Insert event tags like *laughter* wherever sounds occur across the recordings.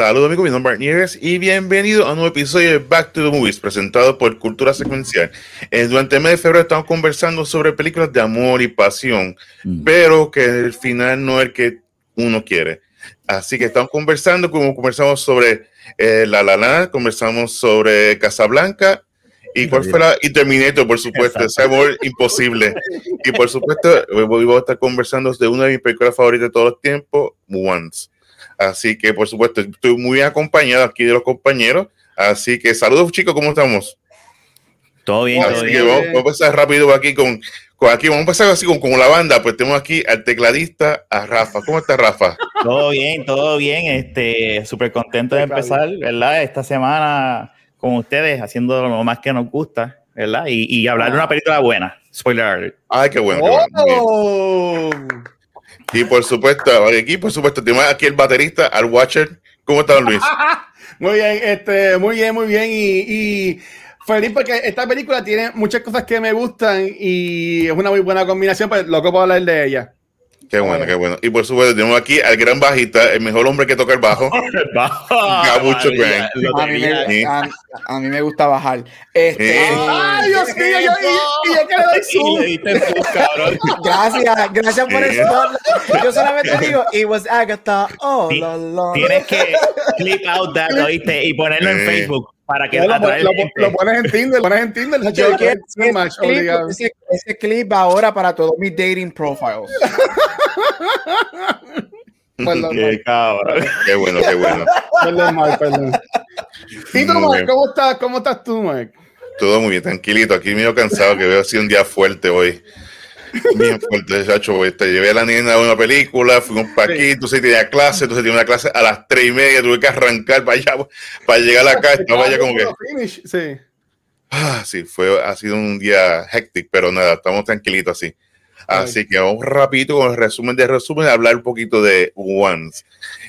Saludos amigos, mi nombre es Nieves y bienvenido a un nuevo episodio de Back to the Movies presentado por Cultura Secuencial. Eh, durante el mes de febrero estamos conversando sobre películas de amor y pasión, mm. pero que el final no es el que uno quiere. Así que estamos conversando, como conversamos sobre eh, La La Land, conversamos sobre Casablanca y cuál fue la y Terminator, por supuesto, ese amor imposible. Y por supuesto, voy a estar conversando de una de mis películas favoritas de todos los tiempos, Once. Así que, por supuesto, estoy muy acompañado aquí de los compañeros. Así que saludos, chicos, ¿cómo estamos? Todo bien, así que Vamos, a empezar rápido aquí con, con, aquí, vamos a empezar así con, con, la banda. Pues tenemos aquí al tecladista, a Rafa. ¿Cómo está Rafa? Todo bien, todo bien. Este, súper contento de empezar, ¿verdad? Esta semana con ustedes, haciendo lo más que nos gusta, ¿verdad? Y, y hablar de una película buena. Spoiler alert. Ay, qué bueno. Qué bueno. Y por supuesto, aquí por supuesto tenemos aquí el baterista, al Watcher. ¿Cómo estás, Luis? *laughs* muy bien, este, muy bien, muy bien. Y, feliz porque esta película tiene muchas cosas que me gustan y es una muy buena combinación, pues loco puedo hablar de ella. Qué bueno, qué bueno. Y por supuesto, tenemos aquí al gran bajista, el mejor hombre que toca el bajo. *laughs* Gabucho Grant. A, mí me, a, mí me gusta bajar. Este, ¡Ay, Dios mío! Yo, y, yo que le doy cabrón. *laughs* Gracias, gracias por eso. Yo solamente digo, it was Agatha. Oh, la, la. Tienes que clip out that, ¿oíste? Y ponerlo en Facebook para que lo, lo, lo, pones en Tinder, lo pones en Tinder. Yo quiero ese, match, clip, ese, ese, clip ahora para todos mis dating profiles. *laughs* qué cabrón. Qué bueno, qué bueno. Perdón, Mark, perdón. ¿Y tú, Mark, cómo estás? ¿Cómo estás tú, Mark? Todo muy bien, tranquilito. Aquí medio cansado, que veo así un día fuerte hoy. Bien fuerte, chacho. Te llevé a la niña a una película, fuimos para aquí, entonces tenía clase, entonces tenía una clase a las tres y media, tuve que arrancar para allá, para llegar a la casa, no vaya como que. Sí. Ah, sí, fue, ha sido un día hectic, pero nada, estamos tranquilitos así. Así que vamos rapidito con el resumen de resumen, hablar un poquito de Once.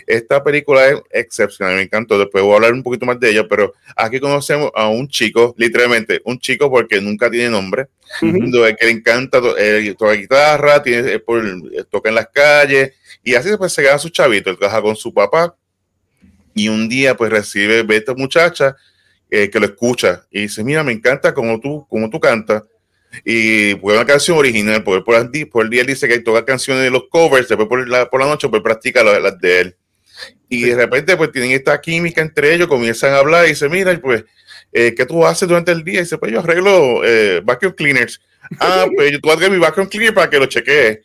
Esta película es excepcional, me encantó. Después voy a hablar un poquito más de ella, pero aquí conocemos a un chico, literalmente, un chico porque nunca tiene nombre, que le encanta eh, tocar guitarra, tiene, por, toca en las calles, y así después se queda su chavito, él trabaja con su papá, y un día pues recibe, ve a esta muchacha eh, que lo escucha, y dice, mira, me encanta como tú, como tú cantas, y fue una canción original, porque por, por el día él dice que toca canciones de los covers, después por la, por la noche pues practica las de él. Y de repente pues tienen esta química entre ellos, comienzan a hablar y dice, mira, pues, eh, ¿qué tú haces durante el día? Y dice, pues yo arreglo eh, vacuum cleaners. Ah, pues tú haces mi vacuum cleaner para que lo chequee.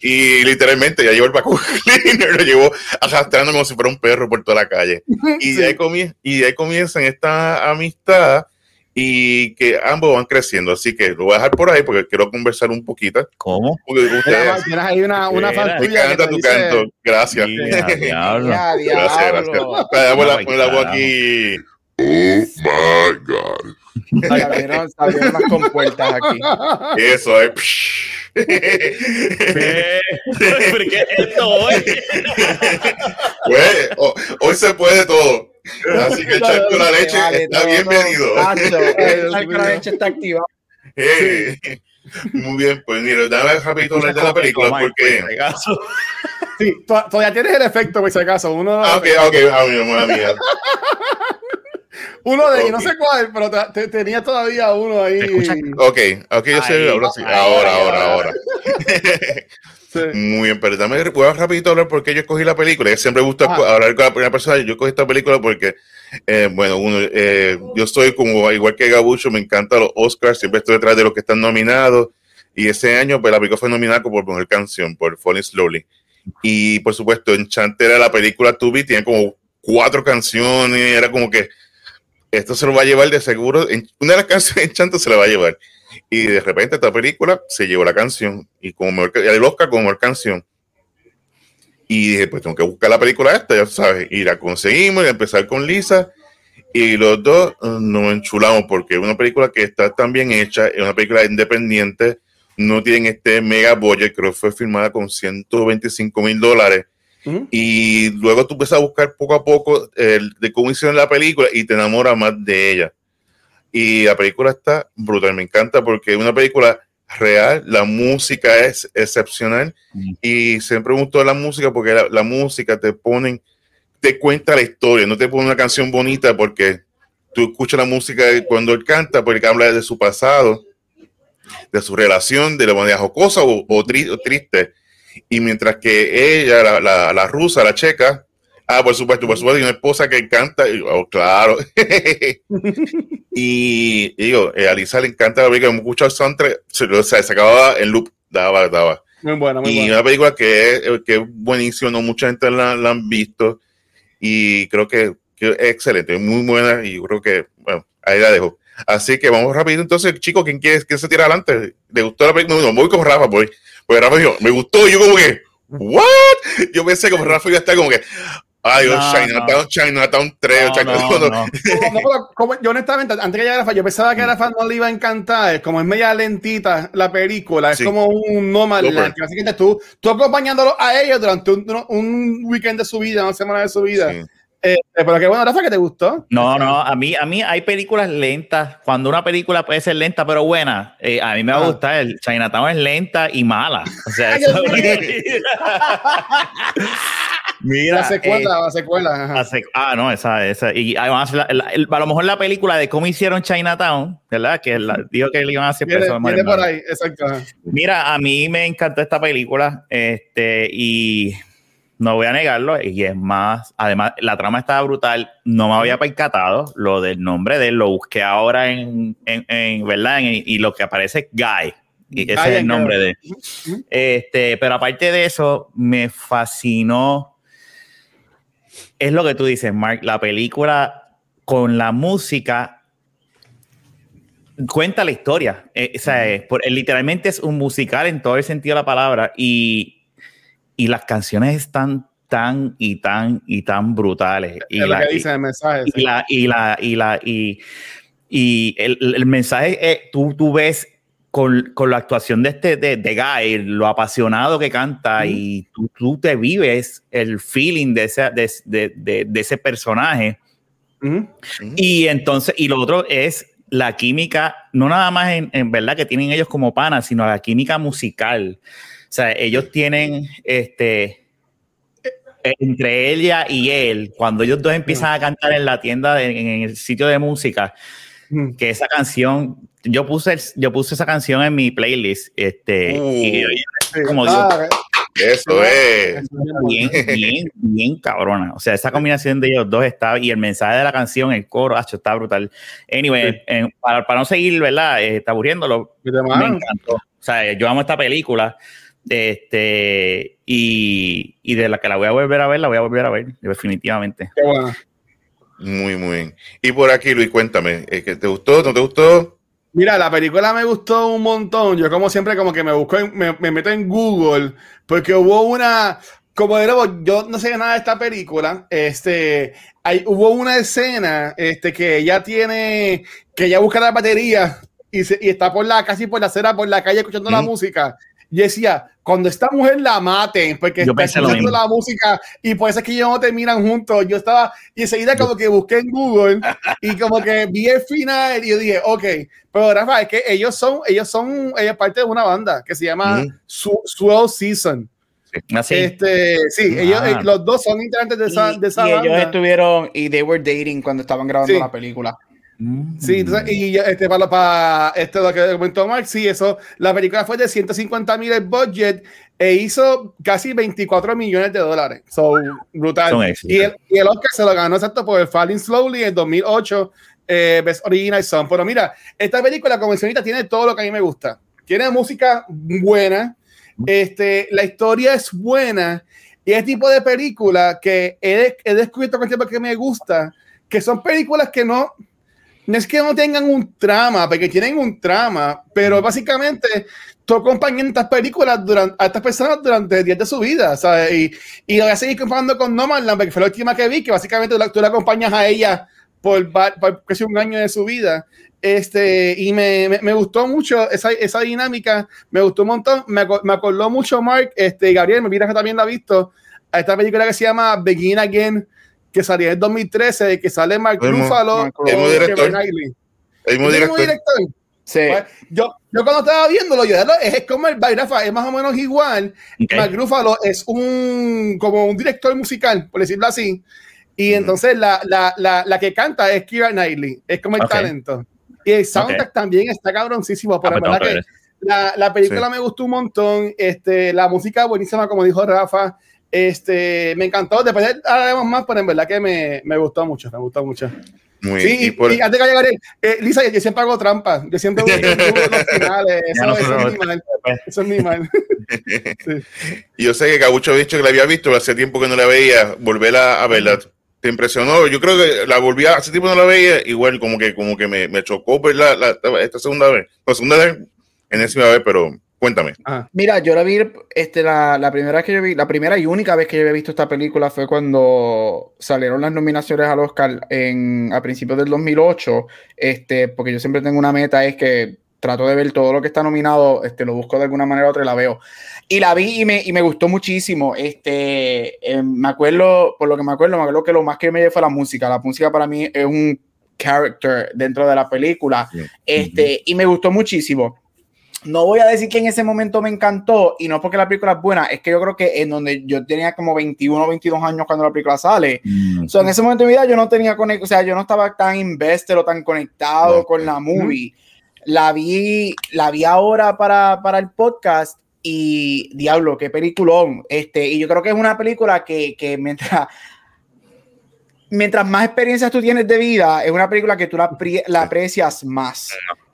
Y literalmente ya llevo el vacuum *laughs* cleaner, lo llevo arrastrando como si fuera un perro por toda la calle. *laughs* Y, de, ahí comienza, y de ahí comienzan esta amistad y que ambos van creciendo. Así que lo voy a dejar por ahí porque quiero conversar un poquito. ¿Cómo? Tienes ahí una, una fan Me encanta tu canto. Gracias. *laughs* gracias, gracias. La, la voz aquí. Oh my God. Salieron unas compuertas aquí. Eso *laughs* es. ¿Por qué esto hoy? *laughs* Pues, hoy se puede todo. Así que *laughs* *laughs* el charco la leche está bienvenido. El charco la leche está activado. *laughs* muy bien, pues mira, dame rapidito hablar de la película porque. Sí, todavía tienes el efecto, por si acaso. Uno. Ah, ok, ok, ah, mía. Uno de, no sé cuál, pero te, tenía todavía uno ahí. Ok, ok, yo sé, ahora sí. Ahora, ahora, ahora. Muy bien, pero dame puedo rapidito hablar porque yo escogí la película. Yo siempre me gusta hablar con la primera persona. Yo escogí esta película porque, eh, bueno, uno, eh, yo estoy como igual que Gabucho, me encantan los Oscars, siempre estoy detrás de los que están nominados. Y ese año, pues la película fue nominada por mejor canción, por Falling Slowly. Y por supuesto, Enchanted era la película To Be, tiene como cuatro canciones, era como que esto se lo va a llevar de seguro. Una de las canciones de Enchanted se la va a llevar. Y de repente esta película se llevó la canción y como mejor, el Oscar como mejor canción. Y dije, pues tengo que buscar la película esta, ya sabes. Y la conseguimos y empezar con Lisa. Y los dos uh, nos enchulamos porque es una película que está tan bien hecha, es una película independiente, no tienen este mega budget, creo que fue filmada con 125 mil dólares. Y luego tú empiezas a buscar poco a poco el, de cómo hicieron la película y te enamoras más de ella. Y la película está brutal, me encanta porque es una película real, la música es excepcional Mm. y siempre me gustó la música porque la, la música te ponen, te cuenta la historia, no te pone una canción bonita porque tú escuchas la música cuando él canta porque habla de su pasado, de su relación, de la manera jocosa o, o tri- o triste. Y mientras que ella, la, la, la rusa, la checa, ah, por supuesto, por supuesto, y una esposa que canta, y, oh, claro. *laughs* y digo, eh, a Lisa le encanta la película, hemos escuchado el soundtrack, se, o sea, se acababa en loop, daba, daba. Muy buena, muy Y buena. una película que es, que es buenísima, no mucha gente la, la han visto y creo que, que es excelente, es muy buena y yo creo que, bueno, ahí la dejo. Así que vamos rápido entonces, chicos, ¿quién quiere, quién se tira adelante? ¿Le gustó la película? No, no, voy con Rafa, voy. Porque Rafa dijo, me gustó, y yo como que, ¿what? Yo pensé como Rafa iba a estar como que, ay, No, Chinatown, Chinatown 3, No, Chinatown no, 2. no. *laughs* Como- yo honestamente, antes que llegara yo pensaba que a Rafa no le iba a encantar, como es media lentita la película, es Sí. como un nómada, Súper. que tú, tú acompañándolo a ellos durante un, un weekend de su vida, una semana de su vida. Sí. Eh, pero qué bueno, Rafa, que te gustó. No, no, a mí, a mí hay películas lentas. Cuando una película puede ser lenta pero buena, eh, a mí me va a Ah. gustar. El Chinatown es lenta y mala. O sea, Ay, eso-. *laughs* Mira, la secuela, eh, la secuela. ajá. sec- ah, no, esa, esa. Y además, la- la- el- a lo mejor la película de cómo hicieron Chinatown, ¿verdad? Que la, digo que le iban a hacer Viene, por ahí, exacto. Mira, a mí me encantó esta película, este, y no voy a negarlo, y es más, además, la trama estaba brutal, no me había percatado lo del nombre de él, lo busqué ahora en, en, en, ¿verdad? En- y lo que aparece es Guy, y ese Guy es el nombre de él. Este, pero aparte de eso, me fascinó, es lo que tú dices, Mark, la película con la música cuenta la historia. Eh, o sea, es por- literalmente es un musical en todo el sentido de la palabra y, y las canciones están tan y tan y tan brutales. Y es lo la, que dice el mensaje. y sí. la, y la, y la, y, y el, el mensaje, eh, tú, tú ves con, con la actuación de este, de, de Guy, lo apasionado que canta y tú, tú te vives el feeling de ese, de, de- de- de ese personaje. Ujú. Y entonces, y lo otro es la química, no nada más en, en verdad que tienen ellos como panas, sino la química musical. O sea, ellos tienen este entre ella y él, cuando ellos dos empiezan a cantar en la tienda, de- en el sitio de música, que esa canción, yo puse, yo puse esa canción en mi playlist, este, y, Uh. Sí. como Ah, Eso es. bien, bien, bien cabrona. O sea, esa combinación de ellos dos está, y el mensaje de la canción, el coro, acho, está brutal. Anyway, Sí. en- para, para no seguir, ¿verdad? Eh, está aburriéndolo. Me encantó. O sea, yo amo esta película. Este, y, y de la que la voy a volver a ver, la voy a volver a ver, definitivamente. Qué bueno. Muy, muy bien. Y por aquí, Luis, cuéntame, ¿eh, que ¿te gustó? ¿No te gustó? Mira, la película me gustó un montón. Yo como siempre como que me busco, en- me, me meto en Google porque hubo una, como de nuevo, yo no sé nada de esta película. Este, hay, hubo una escena, este, que ella tiene, que ella busca la batería y, se- y está por la, casi por la acera, por la calle escuchando la música. Y decía, cuando esta mujer la maten, porque Yo está escuchando la música y por eso es que ellos no terminan juntos. Yo estaba, y enseguida como que busqué en Google y como que vi el final y yo dije, ok, pero Rafa, es que ellos son, ellos son, ella es parte de una banda que se llama. Su- Swell Season. Así. Este, sí, Ah. ellos, eh, los dos son integrantes de esa, de esa y ellos banda. estuvieron y they were dating cuando estaban grabando Sí. la película. Sí, entonces, y este, para, para este, lo que comentó Mark, sí, eso, la película fue de 150 mil el budget e hizo casi 24 millones de dólares. So, brutal. Y el, y el Oscar se lo ganó exacto por el Falling Slowly en 2008, eh, Best Original Song. Pero mira, esta película, como mencionita, tiene todo lo que a mí me gusta. Tiene música buena, este, la historia es buena y es tipo de película que he, he descubierto con el tiempo que me gusta, que son películas que no, no es que no tengan un trama, porque tienen un trama, pero básicamente tú acompañas estas películas durante, a estas personas durante días de su vida, ¿sabes? Y, y lo voy a seguir comparando con Nomadland, porque fue la última que vi, que básicamente tú la, tú la acompañas a ella por, por casi un año de su vida. Este, y me, me, me gustó mucho esa, esa dinámica, me gustó un montón, me, me acordó mucho Mark, este, Gabriel, me mira que también la ha visto, a esta película que se llama Begin Again, que salió en el 2013, que sale Mark Ruffalo el mismo director. El mismo ¿El mismo director. Sí. Pues, yo, yo cuando estaba viéndolo, yo es, es como el Bairafa, es más o menos igual. Ok. Mark Ruffalo es un como un director musical, por decirlo así. Y Ujú. entonces la, la, la, la que canta es Kira Knightley, es como el Ok. talento. Y el soundtrack también está cabroncísimo, pero Ah, la pues verdad que la, la película Sí. me gustó un montón. Este, la música buenísima, como dijo Rafa. Este, me encantó. Después hablaremos más, pero en verdad que me, me gustó mucho, me gustó mucho. Muy, Sí, y por- y antes que llegue, eh, Lisa, yo, yo siempre hago trampa. Yo siempre voy los finales. *laughs* Eso, no eso es mi mal. Eso es mi mal. y yo sé que Cabucho ha dicho que la había visto, pero hace tiempo que no la veía, volverla a verla. ¿Te impresionó? Yo creo que la volví a, hace tiempo no la veía, igual como que como que me, me chocó verla la, esta segunda vez. La segunda vez, enésima vez, pero cuéntame. Ajá. Mira, yo la vi, este, la, la primera vez que yo vi, la primera y única vez que yo había visto esta película fue cuando salieron las nominaciones al Oscar en, a principios del 2008, este, porque yo siempre tengo una meta, es que trato de ver todo lo que está nominado, este, lo busco de alguna manera u otra y la veo. Y la vi y me, y me gustó muchísimo. Este, eh, me acuerdo, por lo que me acuerdo, me acuerdo que lo más que me llevé fue la música. La música para mí es un character dentro de la película. Sí. Este, y me gustó muchísimo. No voy a decir que en ese momento me encantó y no porque la película es buena, es que yo creo que en donde yo tenía como 21 o 22 años cuando la película sale, Mm. So, en ese momento de mi vida yo no tenía conect, o sea, yo no estaba tan invested o tan conectado con la movie. La vi, la vi ahora para, para el podcast y diablo, qué peliculón. Este, y yo creo que es una película que, que mientras, mientras más experiencias tú tienes de vida, es una película que tú la, la aprecias más.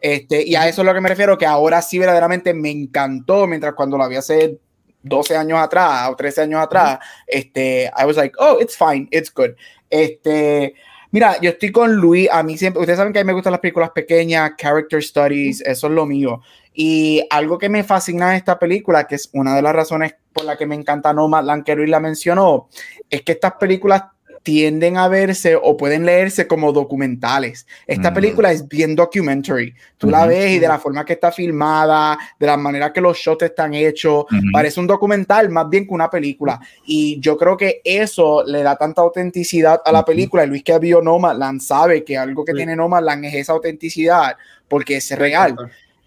Este, y a eso es lo que me refiero, que ahora sí verdaderamente me encantó, mientras cuando la vi hace 12 años atrás o 13 años atrás, este, I was like, oh, it's fine, it's good. Este, mira, yo estoy con Luis, a mí siempre, ustedes saben que a mí me gustan las películas pequeñas, character studies, eso es lo mío. Y algo que me fascina de esta película, que es una de las razones por la que me encanta Nomadland, que Luis la mencionó, es que estas películas tienden a verse o pueden leerse como documentales. Esta Ujú. película es bien documentary. Tú la ves y de la forma que está filmada, de la manera que los shots están hechos, parece un documental más bien que una película. Y yo creo que eso le da tanta autenticidad a la película. Y Luis que vio Nomadland sabe que algo que tiene Nomadland es esa autenticidad porque es real.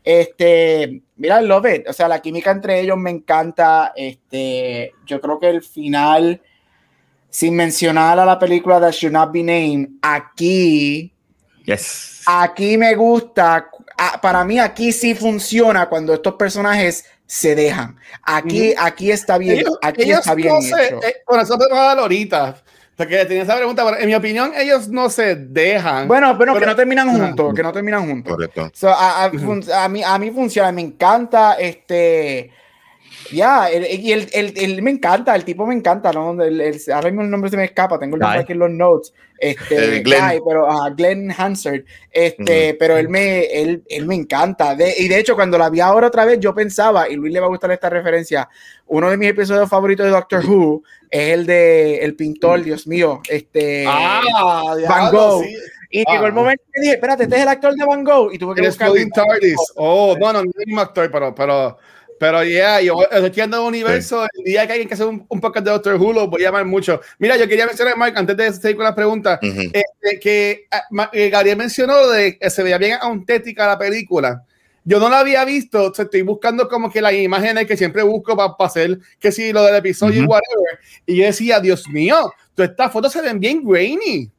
Este, mira, love it. O sea, la química entre ellos me encanta. Este, yo creo que el final, sin mencionar a la película de Should Not Be Named, aquí, Yes. aquí me gusta. Para mí, aquí sí funciona cuando estos personajes se dejan. Aquí, aquí está bien. Ellos, aquí ellos está bien no se, hecho. eh, bueno, eso te va a dar ahorita. Porque tenía esa pregunta, pero en mi opinión, ellos no se dejan. Bueno, pero, que pero- no terminan juntos, que no terminan juntos. Correcto. So, a, a- a mí, a mí funciona, me encanta este. Ya, el- y el, el, el- me encanta, el tipo me encanta, ¿no? El, el- ahora mismo el nombre se me escapa, tengo el nombre aquí en los notes. Este, Eh, Glenn. Guy, pero ajá, Glenn Hansard, este, pero él me, él, él me encanta. De- y de hecho, cuando la vi ahora otra vez, yo pensaba, y Luis le va a gustar esta referencia, uno de mis episodios favoritos de Doctor Who es el de el pintor, Dios mío, este. ah, Van Gogh. sí. y llegó el ah. momento que dije, espérate, este es el actor de Van Gogh, y tuve que buscar. Oh, no, no, no es el mismo actor, pero, pero, pero, yeah, yo estoy tirando un universo. El día que alguien que hace un, un podcast de Doctor Who, lo voy a llamar mucho. Mira, yo quería mencionar, Mark, antes de seguir con las preguntas, Ujú. este, que ah, eh, Gabriel mencionó de que se veía bien auténtica la película. Yo no la había visto, o sea, estoy buscando como que las imágenes que siempre busco para hacer que si lo del episodio y Ujú. whatever. Y yo decía, Dios mío, todas estas fotos se ven bien grainy.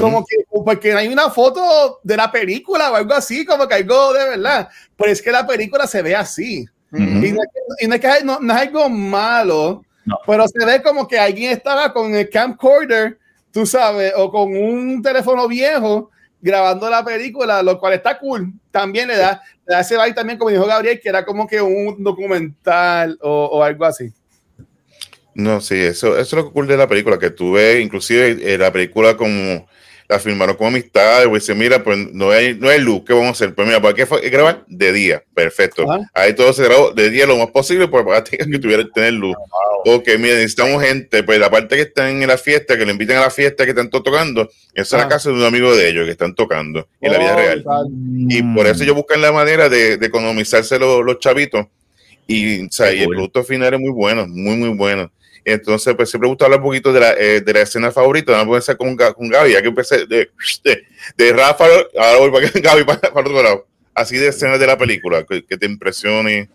Como que, porque hay una foto de la película o algo así, como que algo de verdad. Pero es que la película se ve así. Y no es que, y no es, que hay- no- no es algo malo, pero se ve como que alguien estaba con el camcorder, tú sabes, o con un teléfono viejo grabando la película, lo cual está cool. También le da, le da ese vibe también, como dijo Gabriel, que era como que un documental o, o algo así. No, sí, eso, eso es lo que cool de la película, que tú ves inclusive eh, la película como la firmaron como amistad. Pues dice, mira, pues no hay, no hay luz, ¿qué vamos a hacer? Pues mira, ¿para qué fue? grabar? De día, perfecto. Ahí todo se grabó de día lo más posible, pues para que tuviera que tener luz. Ok, mira, necesitamos gente, pues la parte que están en la fiesta, que le inviten a la fiesta que están tocando, esa es la casa de un amigo de ellos que están tocando en la vida oh, real. Y por eso ellos buscan la manera de, economizarse los, los chavitos. Y, o sea, y el producto final es muy bueno, muy, muy bueno. Entonces, pues siempre gusta hablar un poquito de la, eh, de la escena favorita. Vamos a empezar con, con Gaby, ya que empecé de, de, de Rafa, ahora voy para *laughs* Gaby para, para, otro lado. Así de escenas de la película, que, te impresione,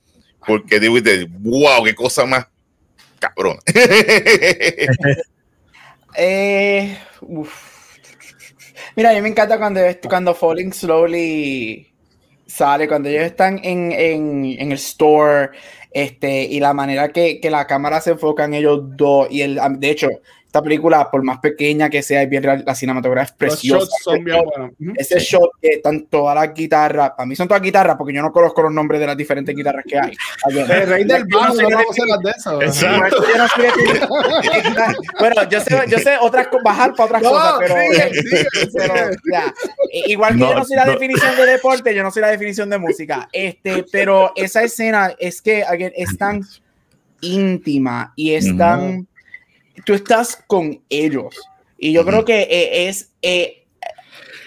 porque digo, wow, qué cosa más cabrón. *laughs* eh, Mira, a mí me encanta cuando, cuando Falling Slowly sale, cuando ellos están en, en, en el store este, y la manera que, que, la cámara se enfoca en ellos dos, y el, de hecho, esta película, por más pequeña que sea, es bien la cinematografía es preciosa. son bien buenos. Ese shot que están todas las guitarras, para mí son todas guitarras porque yo no conozco los nombres de las diferentes guitarras que hay. *laughs* El rey del bajo, no vamos a de eso. *laughs* bueno, yo sé, yo sé otras bajar para otras cosas, pero, pero ya. igual que yo no soy la definición de deporte, yo no soy la definición de música. Este, pero esa escena es que again, es tan íntima y es tan tú estás con ellos. Y yo creo que eh, es, eh,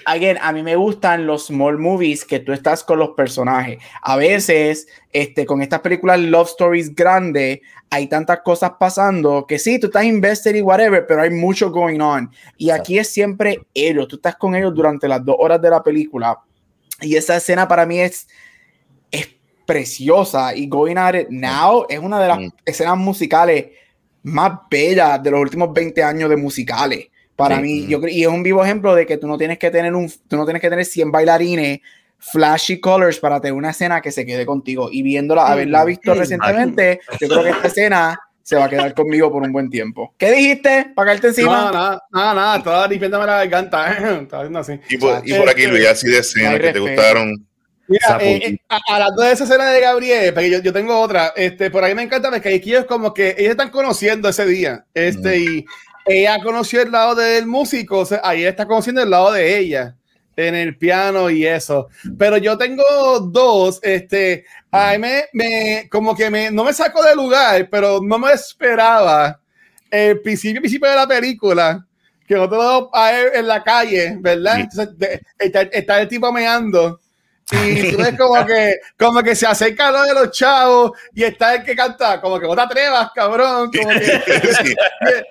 again, a mí me gustan los small movies que tú estás con los personajes. A veces, este, con estas películas love stories grandes, hay tantas cosas pasando que sí, tú estás invested y whatever, pero hay mucho going on. Y aquí es siempre ellos. Tú estás con ellos durante las dos horas de la película. Y esa escena para mí es, es preciosa. Y Going At It Now es una de las escenas musicales más bella de los últimos 20 años de musicales. Para mí, yo y es un vivo ejemplo de que tú no tienes que tener un, tú no tienes que tener 100 bailarines flashy colors para tener una escena que se quede contigo. Y viéndola, haberla visto recientemente, yo creo que esta escena se va a quedar conmigo por un buen tiempo. ¿Qué dijiste? ¿Para caerte encima? No, nada, nada, nada, estaba limpiándome la garganta. Estaba haciendo así. Y por, y por aquí, Luis, así de escenas que te gustaron. Mira, eh, eh, a, las dos de esas escenas de Gabriel, porque yo, yo, tengo otra, este, por ahí me encanta porque aquí es como que ellos están conociendo ese día, este, y ella conoció el lado del músico, o sea, ahí está conociendo el lado de ella, en el piano y eso, pero yo tengo dos, este, a mí me, me, como que me, no me saco de lugar, pero no me esperaba el principio, principio de la película, que nosotros a él en la calle, ¿verdad? Entonces, está, está el tipo meando y tú ves como que, como que se acerca lo de los chavos y está el que canta, como que no te atrevas, cabrón. Como que, *laughs*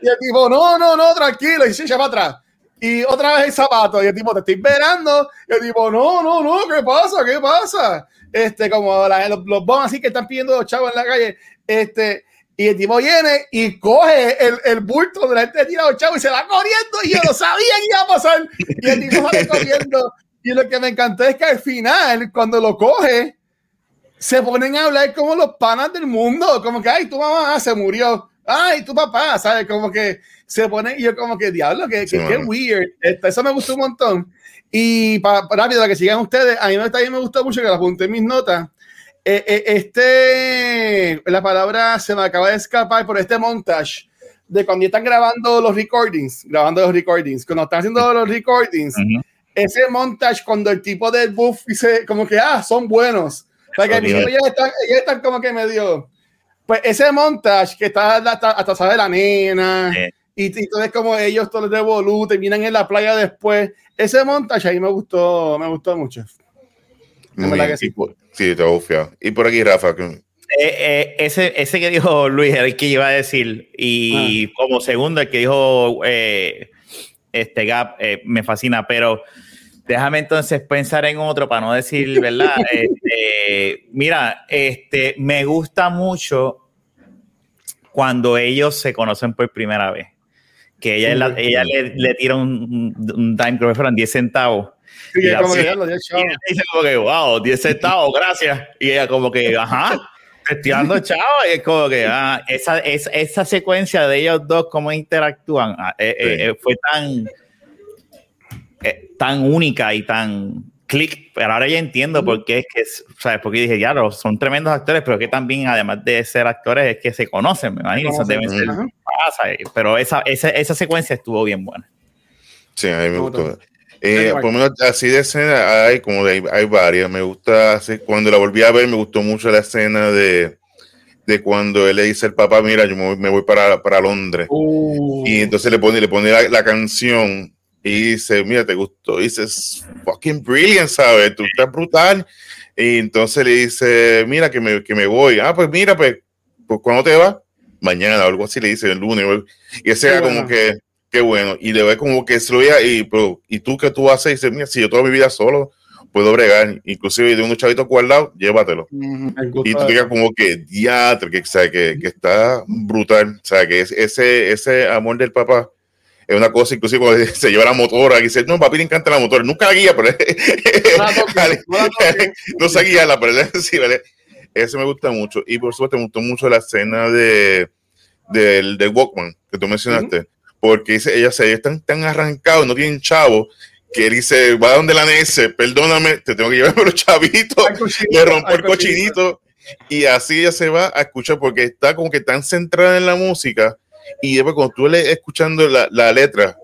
y, el tipo, no, no, no, tranquilo, y se echa para atrás. Y otra vez el zapato, y el tipo, te estoy esperando. Y el tipo, no, no, no, ¿qué pasa? ¿Qué pasa? Este, como la, los, los bombos así que están pidiendo los chavos en la calle. Este, y el tipo viene y coge el, el bulto de la gente tira los chavos y se va corriendo. Y yo lo sabía que iba a pasar. Y el tipo sale corriendo. Y lo que me encantó es que al final, cuando lo coge, se ponen a hablar como los panas del mundo, como que, ay, tu mamá se murió, ay, tu papá, ¿sabes? Como que se ponen, y yo como que, diablo, que, que, weird. Este, eso me gustó un montón. Y para, rápido, para que sigan ustedes, a mí también me gustó mucho que la apunté en mis notas. Eh, eh, este, la palabra se me acaba de escapar por este montage de cuando están grabando los recordings, grabando los recordings, cuando están haciendo los recordings ese montage cuando el tipo del buff dice como que, ah, son buenos. O que ellos están, están, como que medio... Pues ese montage que está hasta, hasta de la nena y, y todo es como ellos todos de Bolu terminan en la playa después. Ese montage ahí me gustó, me gustó mucho. sí. sí, te ufio. Y por aquí, Rafa. Eh, eh, ese, ese que dijo Luis, el que iba a decir, y ah. como segundo, el que dijo eh, este Gap, me fascina, pero Déjame entonces pensar en otro para no decir, ¿verdad? *laughs* Este, mira, este, me gusta mucho cuando ellos se conocen por primera vez. Que ella, ella le, le, tira un, un dime, creo que fueron 10 centavos. y ella como que, dice como que, wow, 10 centavos, gracias. Y ella como que, ajá, estoy *laughs* chavo. Y es como que, ah, esa, esa, esa, secuencia de ellos dos, cómo interactúan, ah, eh, eh, eh, fue tan eh, tan única y tan click, pero ahora ya entiendo por qué es que, ¿sabes? Porque dije, ya, son tremendos actores, pero que también, además de ser actores, es que se conocen, me imagino, deben ser, pero esa, esa, esa secuencia estuvo bien buena. Sí, a mí me gustó. Eh, por lo menos así de escena hay como de, hay varias. Me gusta, así, cuando la volví a ver, me gustó mucho la escena de, de cuando él le dice al papá, mira, yo me voy para, para Londres. Uh. Y entonces le pone, le pone la, la canción y dice, mira, te gustó. Y dice, "Es fucking brilliant, ¿sabes? Tú estás brutal. Y entonces le dice, mira, que me, que me voy. Ah, pues mira, pues, pues ¿cuándo te vas? Mañana o algo así le dice, el lunes. Y ese era bueno. como que, qué bueno. Y le ve como que se lo veía, y, pero, ¿y tú qué tú haces? Y dice, mira, si yo toda mi vida solo puedo bregar, inclusive de unos chavitos guardados, llévatelo. Y tú quedas como que diatre, que, que, que está brutal. O sea, que es- ese, ese amor del papá es una cosa, inclusive cuando *laughs* se lleva la motora, y dice, no, papi le encanta la motora, nunca la guía, pero No toques, no la *laughs* pero sí, ¿vale? Ese me gusta mucho. Y por suerte me gustó mucho la escena de, del, del Walkman que tú mencionaste, porque dice, ella se están tan arrancados, no tienen chavo, que dice, va donde la NS, perdóname, te tengo que llevar *laughs* por los chavitos. Le rompo el cochinito. y así ella se va a escuchar porque está como que tan centrada en la música y después cuando tú le escuchando la, la letra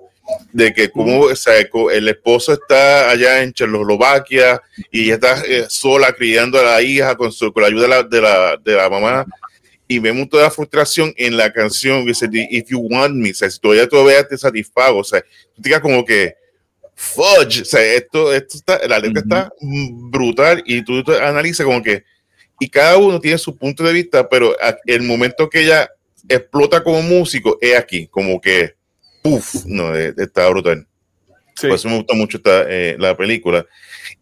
de que como o sea, co- el esposo está allá en Checoslovaquia y ella está eh, sola criando a la hija con, su, con la ayuda de la, de la, de la mamá y vemos toda la frustración en la canción que dice if you want me, o sea, si todavía todavía te satisfago, o sea, tú te como que fudge, o sea, esto, esto está, la letra Ujú. está mm, brutal y tú, tú analizas como que, y cada uno tiene su punto de vista, pero el momento que ella explota como músico es aquí, como que, uff, no, eh, está brutal. Sí. Por eso me gusta mucho esta, eh, la película.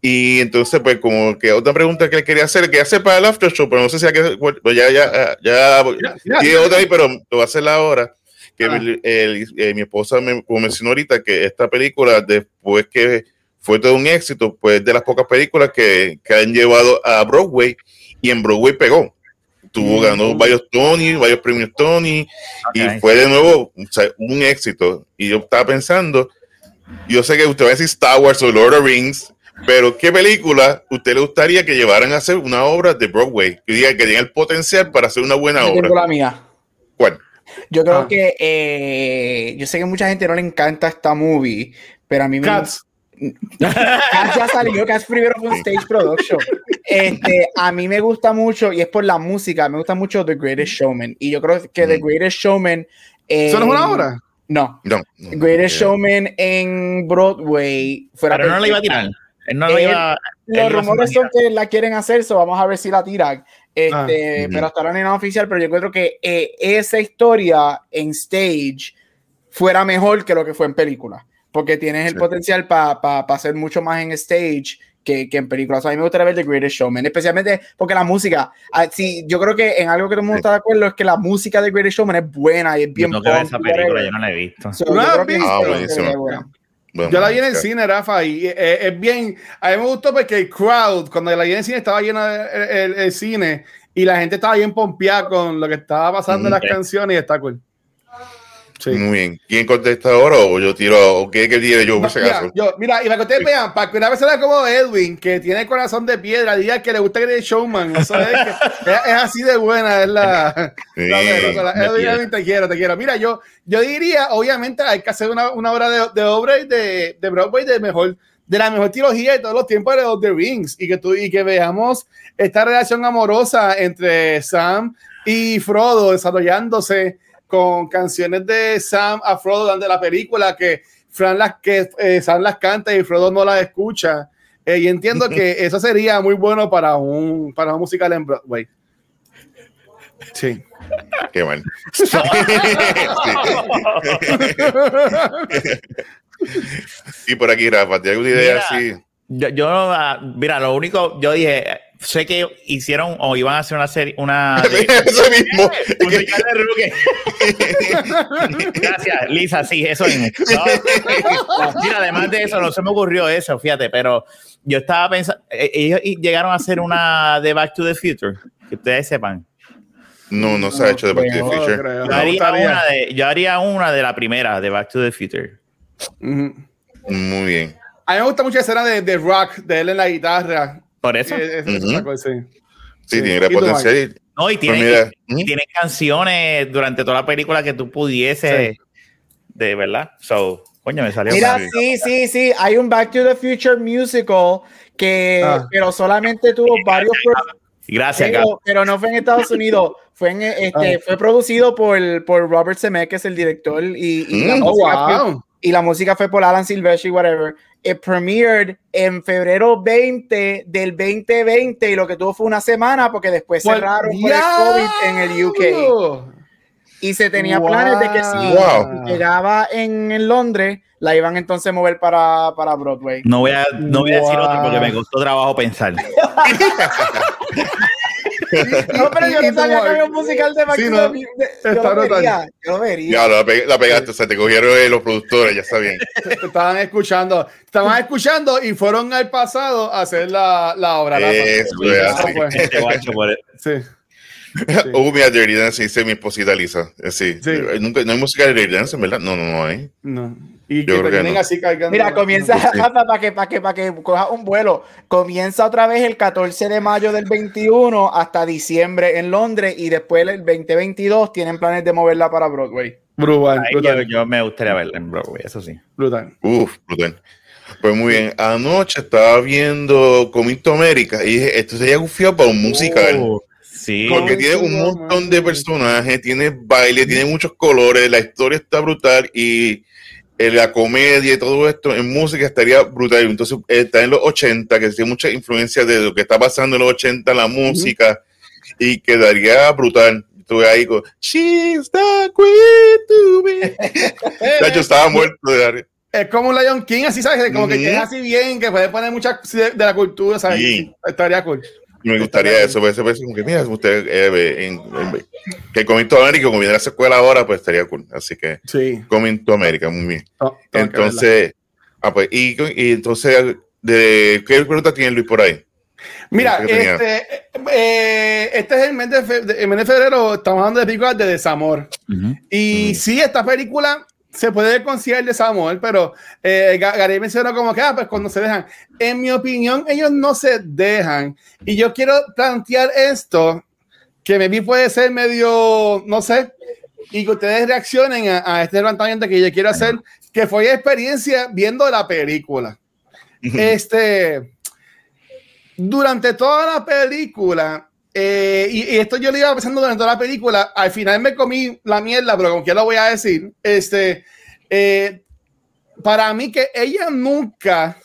Y entonces, pues, como que otra pregunta que le quería hacer, que hace para el after show, pero no sé si hay que, bueno, ya, ya, ya, Mira, mira, tiene otra ahí, pero lo voy a hacer ahora. Que Ah. el- el- eh, mi esposa me como mencionó ahorita que esta película, después que fue todo un éxito, pues de las pocas películas que, que han llevado a Broadway y en Broadway pegó. Tuvo, Mm. ganó varios Tony, varios premios Tony y fue de nuevo o sea, un éxito. Y yo estaba pensando, yo sé que usted va a decir Star Wars o Lord of the Rings, pero ¿qué película usted le gustaría que llevaran a hacer una obra de Broadway? Que diga que tenga el potencial para hacer una buena Yo tengo obra. la mía. ¿Cuál? Yo creo Ah. que eh, yo sé que mucha gente no le encanta esta movie, pero a mí me Cats. Cats ya salió, Cats primero fue un stage production. Este, a mí me gusta mucho, y es por la música, me gusta mucho The Greatest Showman. Y yo creo que The Mm. Greatest Showman. ¿Eso no es una en- obra? No. No. Greatest Yeah. Showman en Broadway fuera Pero no la iba a tirar. Él no la iba él Los rumores son que la quieren hacer, so vamos a ver si la tiran. Este, Ah. Pero hasta ahora no nada oficial, pero yo creo que eh, esa historia en stage fuera mejor que lo que fue en película, porque tienes el Sí. potencial para hacer mucho más en stage que, que en películas. a mí me gustaría ver The Greatest Showman, especialmente porque la música, ah, sí, yo creo que en algo que todo el mundo está de acuerdo es que la música de Greatest Showman es buena y es bien ver punk esa película, yo no la he visto. So, ¿No yo la creo has visto? Ah, buenísimo. es. Bueno, Yo la vi en el cine, Rafa, y eh, eh, es bien. A mí me gustó porque el crowd, cuando la vi en el cine, estaba lleno de- el, el- el cine y la gente estaba bien pompeada con lo que estaba pasando en las Ok. canciones y está cool. Sí. Muy bien. ¿Quién contesta ahora o yo tiro o qué que tire yo por si acaso? yo, mira, y para que ustedes vean, para que una persona como Edwin, que tiene el corazón de piedra, diga que le gusta el showman, eso es, que- es, *laughs* es así de buena, es la, Sí. la me Edwin. Edwin, te quiero, te quiero. Mira, yo, yo diría, obviamente, hay que hacer una, una obra de, de obra de, de Broadway de mejor, de la mejor trilogía de todos los tiempos de los The Rings, y que tú, y que veamos esta relación amorosa entre Sam y Frodo desarrollándose con canciones de Sam a Frodo durante la película que Fran las que eh, Sam las canta y Frodo no las escucha. Eh, y entiendo que *laughs* eso sería muy bueno para un para un musical en Broadway. Sí. Qué mal. *laughs* *laughs* y por aquí, Rafa, ¿tienes alguna idea Mira. así? Yo, yo, ah, mira, lo único, yo dije, sé que hicieron o iban a hacer una serie, una. *laughs* de- Eso mismo. *laughs* Gracias, Lisa, sí, eso mismo. No, mira, además de eso, no se me ocurrió eso, fíjate, pero yo estaba pensando, eh, ellos llegaron a hacer una de Back to the Future, que ustedes sepan. No, no se ha hecho de Back to the Future. Yo haría, una de, yo haría una de la primera, de Back to the Future. Muy bien. A mí me gusta mucho la escena de, de rock, de él en la guitarra. Por eso. Eso- eso Ujú. está cool, sí. Sí, Sí. tiene Y gran potencial. No, y tiene, Pues mira, y- y tiene canciones durante toda la película que tú pudieses, de verdad. So, Coño, me salió Mira, mal. sí, sí, sí. Hay un Back to the Future musical que, Ah. pero solamente tuvo varios. Gracias, pero, pero no fue en Estados Unidos. Fue, en, este, Ah. fue producido por, por Robert Zemeckis, el director, y, y la Mm. Oh, música fue- wow. Y la música fue por Alan Silvestri, whatever. It premiered en febrero 20 del 2020 y lo que tuvo fue una semana porque después Pues, cerraron por el COVID en el UK. Y se tenía planes de que si Wow. llegaba en, en Londres, la iban entonces a mover para, para Broadway. No voy a, no voy a decir otro porque me Wow. costó trabajo pensar. *laughs* No, pero yo no sabía que había un musical de Back Sí, no, de- Yo está lo brutal. vería, yo lo vería. Ya, la, pe- la pegaste, o sea, te cogieron eh, los productores, ya está bien. Te estaban escuchando, estaban escuchando y fueron al pasado a hacer la, la obra. Eso es Eso así. fue. Este Sí. *laughs* Hubo mi Dirty Dance, dice mi esposita Lisa. Eh, Sí. Sí. Eh, Nunca, no hay música de Dirty Dance, en verdad. No, no, no hay. No. Y que terminen no. así cargando. Mira, comienza *laughs* Sí. para que, para que, para que coja un vuelo. Comienza otra vez el 14 de mayo del 21 hasta diciembre en Londres y después el 2022 tienen planes de moverla para Broadway. Brutal, yo, me gustaría verla en Broadway, eso sí. brutal. Uf, brutal. Pues muy bien. Anoche estaba viendo Comito América y dije, esto sería gufiado para un musical. Oh, sí. Porque tiene un montón de personajes, tiene baile, tiene muchos colores, la historia está brutal y la comedia y todo esto en música estaría brutal. Entonces está en los 80, que tiene mucha influencia de lo que está pasando en los 80, la música, y quedaría brutal. Estuve ahí con She's the queen to me. *laughs* Hecho, estaba muerto de risa. Es como un Lion King, así, ¿sabes? Como que Ujú. queda así bien, que puede poner muchas de, de la cultura, ¿sabes? Sí. Estaría cool. Me gustaría eso, pues, parece como que mira, usted eh, en, en- que Coming to América, como viene a la escuela ahora, pues estaría cool. Así que Sí. Coming to América, muy bien. Entonces, ah, pues, y, y entonces, de, ¿qué pregunta tiene Luis por ahí? Mira, este, eh, este es el mes, de fe- de- el mes de febrero, estamos hablando de películas de desamor. Y Mm. sí, esta película se puede considerar desamor, pero eh, Ga- Gary mencionó como que, ah, pues cuando se dejan. En mi opinión, ellos no se dejan. Y yo quiero plantear esto, que me vi puede ser medio, no sé, y que ustedes reaccionen a, a este planteamiento que yo quiero hacer, que fue experiencia viendo la película. Este, durante toda la película, eh, y, y esto yo lo iba pensando durante toda la película, al final me comí la mierda, pero como que lo voy a decir, este, eh, para mí que ella nunca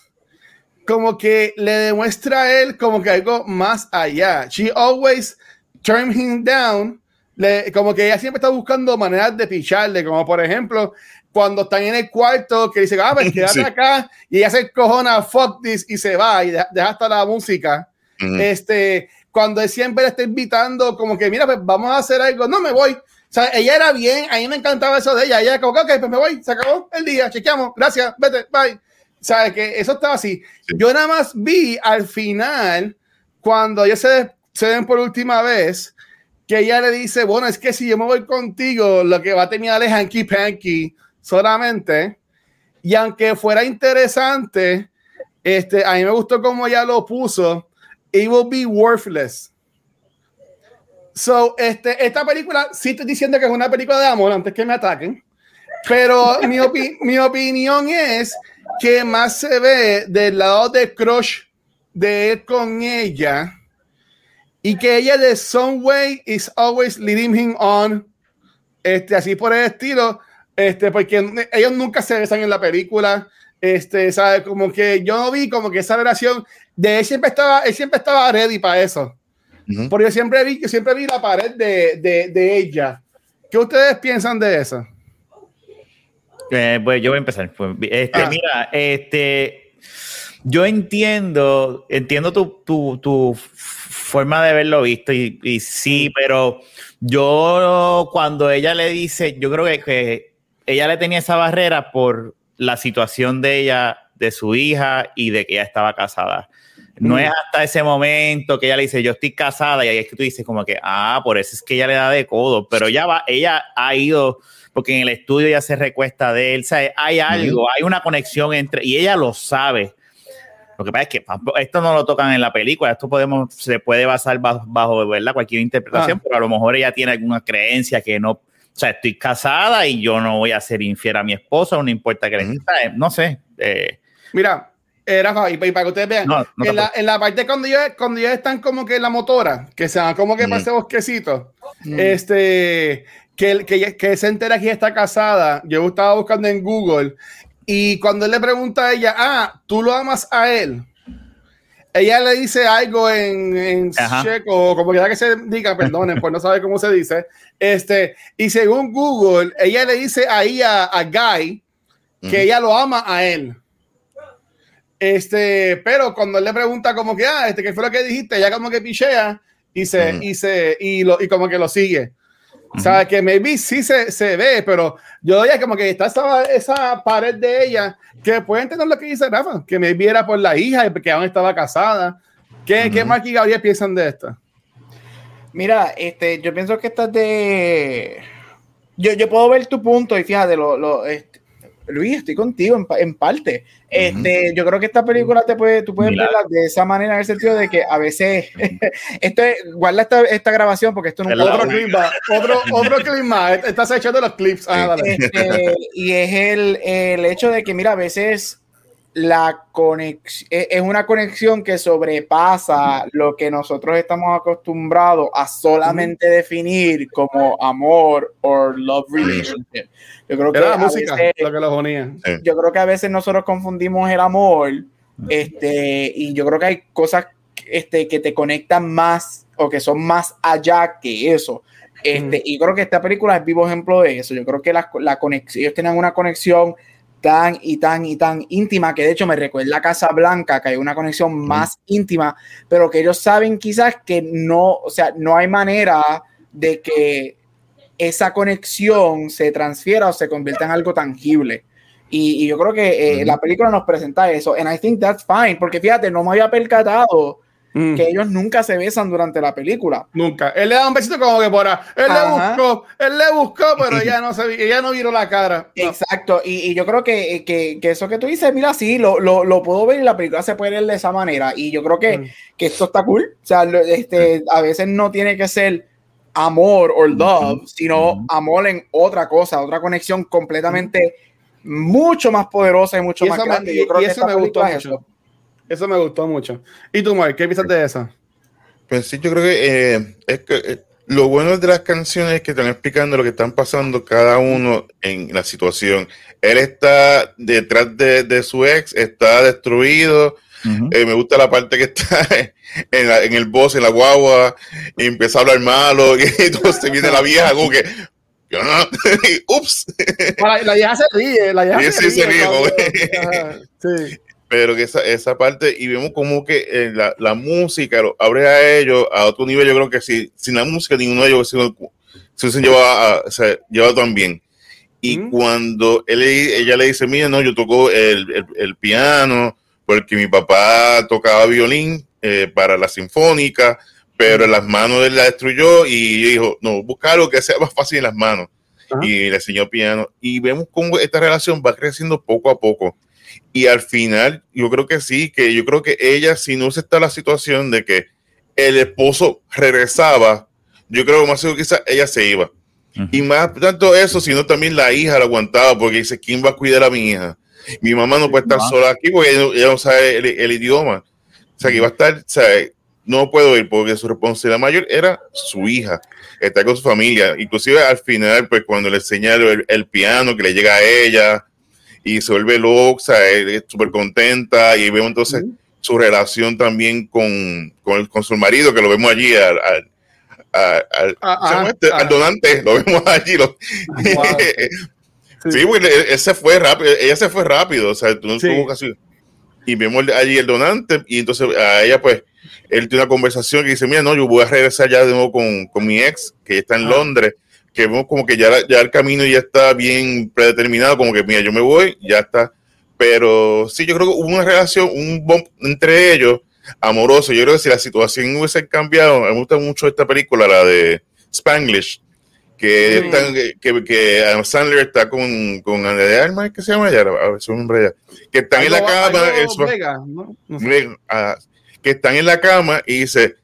como que le demuestra a él como que algo más allá. She always turns him down. Le- como que ella siempre está buscando maneras de picharle, como por ejemplo, cuando están en el cuarto, que dice, ah, pues *laughs* quédate Sí. acá, y ella se cojona, fuck this, y se va, y deja, deja hasta la música. Ujú. Este, cuando él siempre le está invitando, como que, mira, pues vamos a hacer algo, no me voy. O sea, ella era bien, a mí me encantaba eso de ella. Ella, como que, ok, pues me voy, se acabó el día, chequeamos, gracias, vete, bye. ¿Sabes? Que eso estaba así. Sí. Yo nada más vi al final, cuando ellos se, se ven por última vez, que ella le dice, bueno, es que si yo me voy contigo, lo que va a terminar es hanky panky solamente. Y aunque fuera interesante, este, a mí me gustó cómo ella lo puso, it will be worthless. So, este, esta película, sí estoy diciendo que es una película de amor antes que me ataquen, pero mi, opi- *laughs* mi opinión es que más se ve del lado de crush de él con ella y que ella de some way is always leading him on, este, así por el estilo, este, porque ellos nunca se besan en la película, este, sabe, como que yo vi como que esa relación de él siempre estaba, él siempre estaba ready para eso. Ujú. Porque yo siempre vi, yo siempre vi la pared de, de, de ella. ¿Qué ustedes piensan de eso? Eh, pues yo voy a empezar. Pues, este, Ah. Mira, este, yo entiendo, entiendo tu, tu, tu forma de haberlo visto y, y sí, pero yo cuando ella le dice, yo creo que, que ella le tenía esa barrera por la situación de ella, de su hija y de que ella estaba casada. No Mm. es hasta ese momento que ella le dice, yo estoy casada, y ahí es que tú dices como que, ah, por eso es que ella le da de codo, pero ella va, ella ha ido, porque en el estudio ya se recuesta de él, ¿sabes? hay algo, hay una conexión entre, y ella lo sabe. Lo que pasa es que esto no lo tocan en la película, esto podemos, se puede basar bajo, bajo ¿verdad? cualquier interpretación, Ah. pero a lo mejor ella tiene alguna creencia que no, o sea, estoy casada y yo no voy a ser infiel a mi esposo, no importa que le no sé. Eh. Mira, era y, para que ustedes vean, en, la, en, la, parte cuando ellos, cuando ellos están como que en la motora, que se van como que para ese bosquecito, este, que, que, que se entera que está casada, yo estaba buscando en Google, y cuando él le pregunta a ella, ah, tú lo amas a él, ella le dice algo en, en checo, como quiera que se diga, perdonen, pues no sabe cómo se dice, este, y según Google, ella le dice ahí a, a Guy que ella lo ama a él. Este, pero cuando él le pregunta como que, ah, este, ¿qué fue lo que dijiste? Ella como que pichea y se, y se, y lo, y como que lo sigue. O sea, que maybe sí se, se ve, pero yo veía como que está esa, esa pared de ella, que puede entender lo que dice Rafa, que maybe era por la hija, que aún estaba casada. ¿Qué, ¿qué Mark y Gabriel piensan de esto? Mira, este, yo pienso que estás de... Yo, yo puedo ver tu punto y fíjate, lo, lo, Luis, estoy contigo en, en parte. Este, Yo creo que esta película te puede, tú puedes verla de esa manera, en el sentido de que a veces, *laughs* esto es, guarda esta, esta grabación porque esto no es otro clip otro, otro clip más, estás echando los clips. Ah, este, y es el, el hecho de que, mira, a veces la conexión e, es una conexión que sobrepasa lo que nosotros estamos acostumbrados a solamente definir como amor o love relationship. Yo creo que, a música, veces, lo que los yo creo que a veces nosotros confundimos el amor este, y yo creo que hay cosas este, que te conectan más o que son más allá que eso. Este, Y creo que esta película es vivo ejemplo de eso. Yo creo que la, la conexión, ellos tienen una conexión tan y tan y tan íntima que de hecho me recuerda la Casa Blanca, que hay una conexión más íntima, pero que ellos saben quizás que no, o sea, no hay manera de que esa conexión se transfiera o se convierta en algo tangible. Y, yo creo que eh, la película nos presenta eso, and I think that's fine, porque fíjate, no me había percatado Mm. que ellos nunca se besan durante la película. Nunca. Él le da un besito como que por Él le buscó, él le buscó, pero *laughs* ella no se ella no viró la cara. Exacto. Y, y, yo creo que, que, que, eso que tú dices, mira, sí, lo, lo, lo, puedo ver y la película se puede ver de esa manera. Y yo creo que, mm. que esto está cool. O sea, este, a veces no tiene que ser amor o love, sino amor en otra cosa, otra conexión completamente mucho más poderosa y mucho más grande. yo creo que eso me gustó mucho. Eso me gustó mucho. ¿Y tú, Mike, qué piensas de eso? Pues sí, yo creo que eh, es que eh, lo bueno de las canciones es que están explicando lo que están pasando cada uno en la situación. Él está detrás de, su ex, está destruido. Eh, me gusta la parte que está *laughs* en, el boss, en la guagua, y empieza a hablar malo, *laughs* y entonces viene la vieja como que, *laughs* ups. La, vieja se ríe, la vieja se ríe. sí pero que esa, esa parte, y vemos como que eh, la, la, música lo abre a ellos a otro nivel. Yo creo que si, sin la música, ninguno de ellos se, se lleva, se lleva tan bien. Y cuando él, ella le dice, mira, no, yo toco el, el, piano porque mi papá tocaba violín eh, para la sinfónica, pero en las manos él la destruyó y dijo, no, busca algo que sea más fácil en las manos. Y le enseñó piano. Y vemos cómo esta relación va creciendo poco a poco y al final, yo creo que sí, que yo creo que ella, si no se está la situación de que el esposo regresaba, yo creo que más seguro quizás ella se iba. Y más tanto eso, sino también la hija la aguantaba, porque dice, ¿quién va a cuidar a mi hija? Mi mamá no puede estar sola aquí porque ella, no sabe el, idioma. O sea, que iba a estar, no puedo ir porque su responsabilidad mayor era su hija, estar con su familia. Inclusive al final, pues cuando le enseña el piano que le llega a ella, y se vuelve loca, es súper contenta y vemos entonces su relación también con, con, con, su marido, que lo vemos allí al, al, al, ah, ah, este? ah. donante, lo vemos allí. Lo, *laughs* sí, porque él, se fue rápido, ella se fue rápido, o sea, tú no sí. casi, y vemos allí el donante y entonces a ella pues él tiene una conversación que dice, mira, no, yo voy a regresar ya de nuevo con, con mi ex, que está en Londres, que vemos como que ya, ya el camino ya está bien predeterminado, como que mira, yo me voy, ya está. Pero sí, yo creo que hubo una relación, un entre ellos, amoroso. Yo creo que si la situación hubiese cambiado, me gusta mucho esta película, la de Spanglish, que, que, que, Sandler está con, con de Alma, ¿qué se llama ella? A ver, su nombre ya. Que están en la cama. eso, ¿no? Ah, que están en la cama y dice,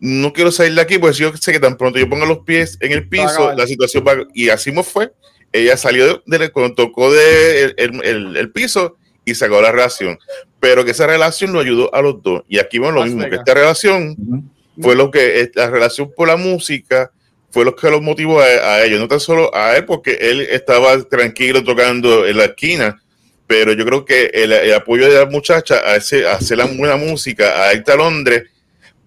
no quiero salir de aquí, pues yo sé que tan pronto yo ponga los pies en el piso, la situación va, y así me fue. Ella salió de, cuando tocó de el, el, piso y sacó la relación, pero que esa relación lo ayudó a los dos. Y aquí vemos lo mismo, que esta relación fue lo que, la relación por la música fue lo que los motivó a, ellos, no tan solo a él, porque él estaba tranquilo tocando en la esquina, pero yo creo que el, apoyo de la muchacha a, ese, hacer la buena música, a irte a Londres,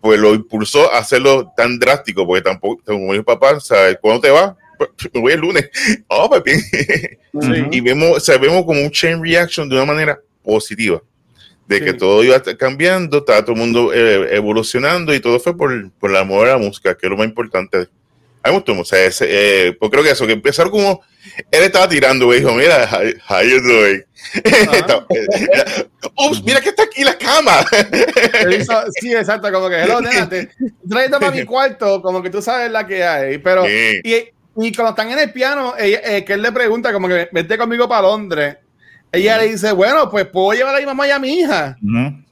pues lo impulsó a hacerlo tan drástico, porque tampoco, como dijo papá, ¿sabes? ¿Cuándo te vas? *laughs* Me voy el lunes. *laughs* Oh, pues *laughs* Y vemos, sabemos como un chain reaction de una manera positiva, de que todo iba cambiando, estaba todo el mundo eh, evolucionando y todo fue por, por el amor a la música, que es lo más importante a mí me gustó, o sea, ese, eh, pues creo que eso, que empezaron como, él estaba tirando, güey, dijo, mira, how, you doing? *laughs* Eh, Ups, mira que está aquí la cama. sí, exacto, como que, hello, nena, te *laughs* para mi cuarto, como que tú sabes la que hay, pero, y, y, cuando están en el piano, eh, que él le pregunta, como que, vete conmigo para Londres, ella le dice, bueno, pues puedo llevar a mi mamá y a mi hija.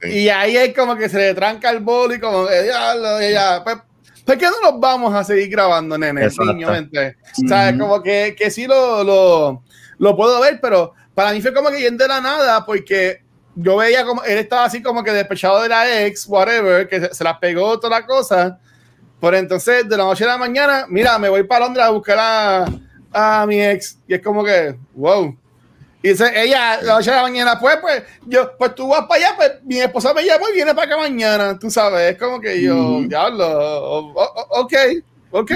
Y ahí es como que se le tranca el bol y como, ella, ella pues, ¿por qué no nos vamos a seguir grabando, nene? Niñamente. O sea, como que, que sí lo, lo, lo, puedo ver, pero para mí fue como que yendo de la nada, porque yo veía como él estaba así como que despechado de la ex, whatever, que se, se la pegó toda la cosa. Por entonces, de la noche a la mañana, mira, me voy para Londres a buscar a, a mi ex. Y es como que, wow. Y dice, ella, la noche de la mañana, pues, pues, yo, pues tú vas para allá, pues mi esposa me llama y viene para acá mañana, tú sabes, es como que yo, diablo, ok, ok.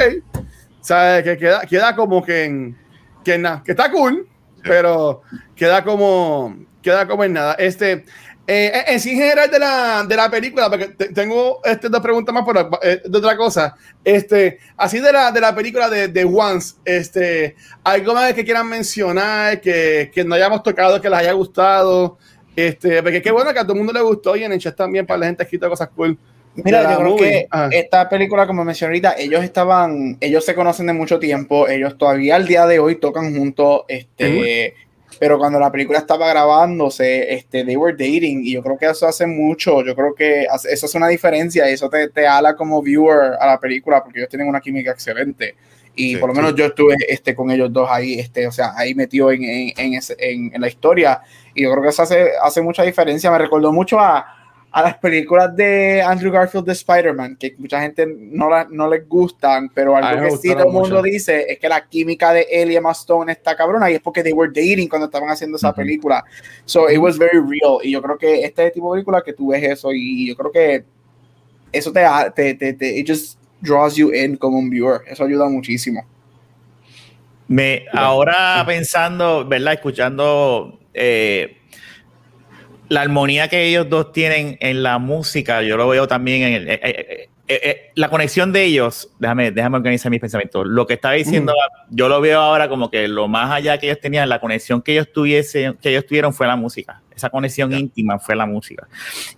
¿Sabes? Que queda, queda como que en, que nada, que está cool, pero queda como, queda como en nada. Este, eh, en sí, en general de la, de la película, porque tengo este, dos preguntas más por, eh, de otra cosa. Este, así de la, de la película de, de Once, este, algo más que quieran mencionar, que, que no hayamos tocado, que les haya gustado. Este, porque qué bueno que a todo el mundo le gustó y en el chat también para la gente escrito cosas cool. Mira, yo creo que esta película, como mencioné ahorita, ellos estaban, ellos se conocen de mucho tiempo, ellos todavía al día de hoy tocan juntos, este, pero cuando la película estaba grabándose, este, they were dating, y yo creo que eso hace mucho, yo creo que eso es una diferencia, y eso te, te ala como viewer a la película, porque ellos tienen una química excelente, y por lo menos yo estuve este, con ellos dos ahí, este, o sea, ahí metido en, en, en, en la historia, y yo creo que eso hace, hace mucha diferencia, me recordó mucho a a las películas de Andrew Garfield de Spider-Man, que mucha gente no, la, no les gustan, pero algo que sí todo el mundo dice es que la química de él y Emma Stone está cabrona y es porque they were dating cuando estaban haciendo esa película. So it was very real. Y yo creo que este tipo de película que tú ves eso y yo creo que eso te, te, te, te it just draws you in como un viewer. Eso ayuda muchísimo. Me, ahora pensando, ¿verdad? Escuchando eh, la armonía que ellos dos tienen en la música, yo lo veo también en el, eh, eh, eh, la conexión de ellos. Déjame, déjame organizar mis pensamientos. Lo que estaba diciendo, yo lo veo ahora como que lo más allá que ellos tenían, la conexión que ellos tuviesen, que ellos tuvieron fue la música. Esa conexión íntima fue la música.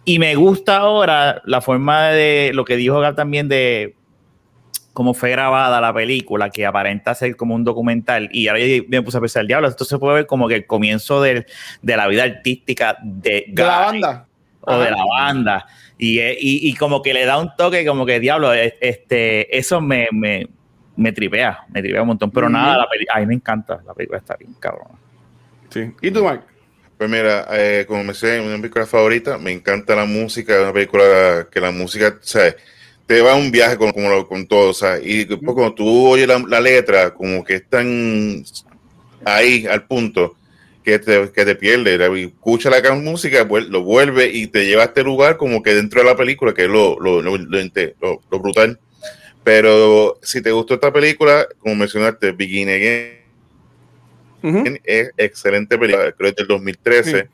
Y me gusta ahora la forma de lo que dijo Gab también de cómo fue grabada la película, que aparenta ser como un documental, y ahora me puse a pensar, el diablo, esto se puede ver como que el comienzo de, de la vida artística de, la banda. O de la banda. Y, y, como que le da un toque, como que, diablo, este, eso me, me, me tripea, me tripea un montón. Pero nada, la a mí me encanta, la película está bien cabrón. Sí. ¿Y tú, Mike? Pues mira, eh, como me sé, una película favorita, me encanta la música, una película que la música, ¿sabes? Te va un viaje con, con todo, o sea, y después cuando tú oyes la, letra, como que están ahí al punto que te, que te pierde, escucha la música, lo vuelve y te lleva a este lugar como que dentro de la película, que es lo, lo, lo, lo brutal. Pero si te gustó esta película, como mencionaste, Begin Again, es excelente película, creo que es del 2013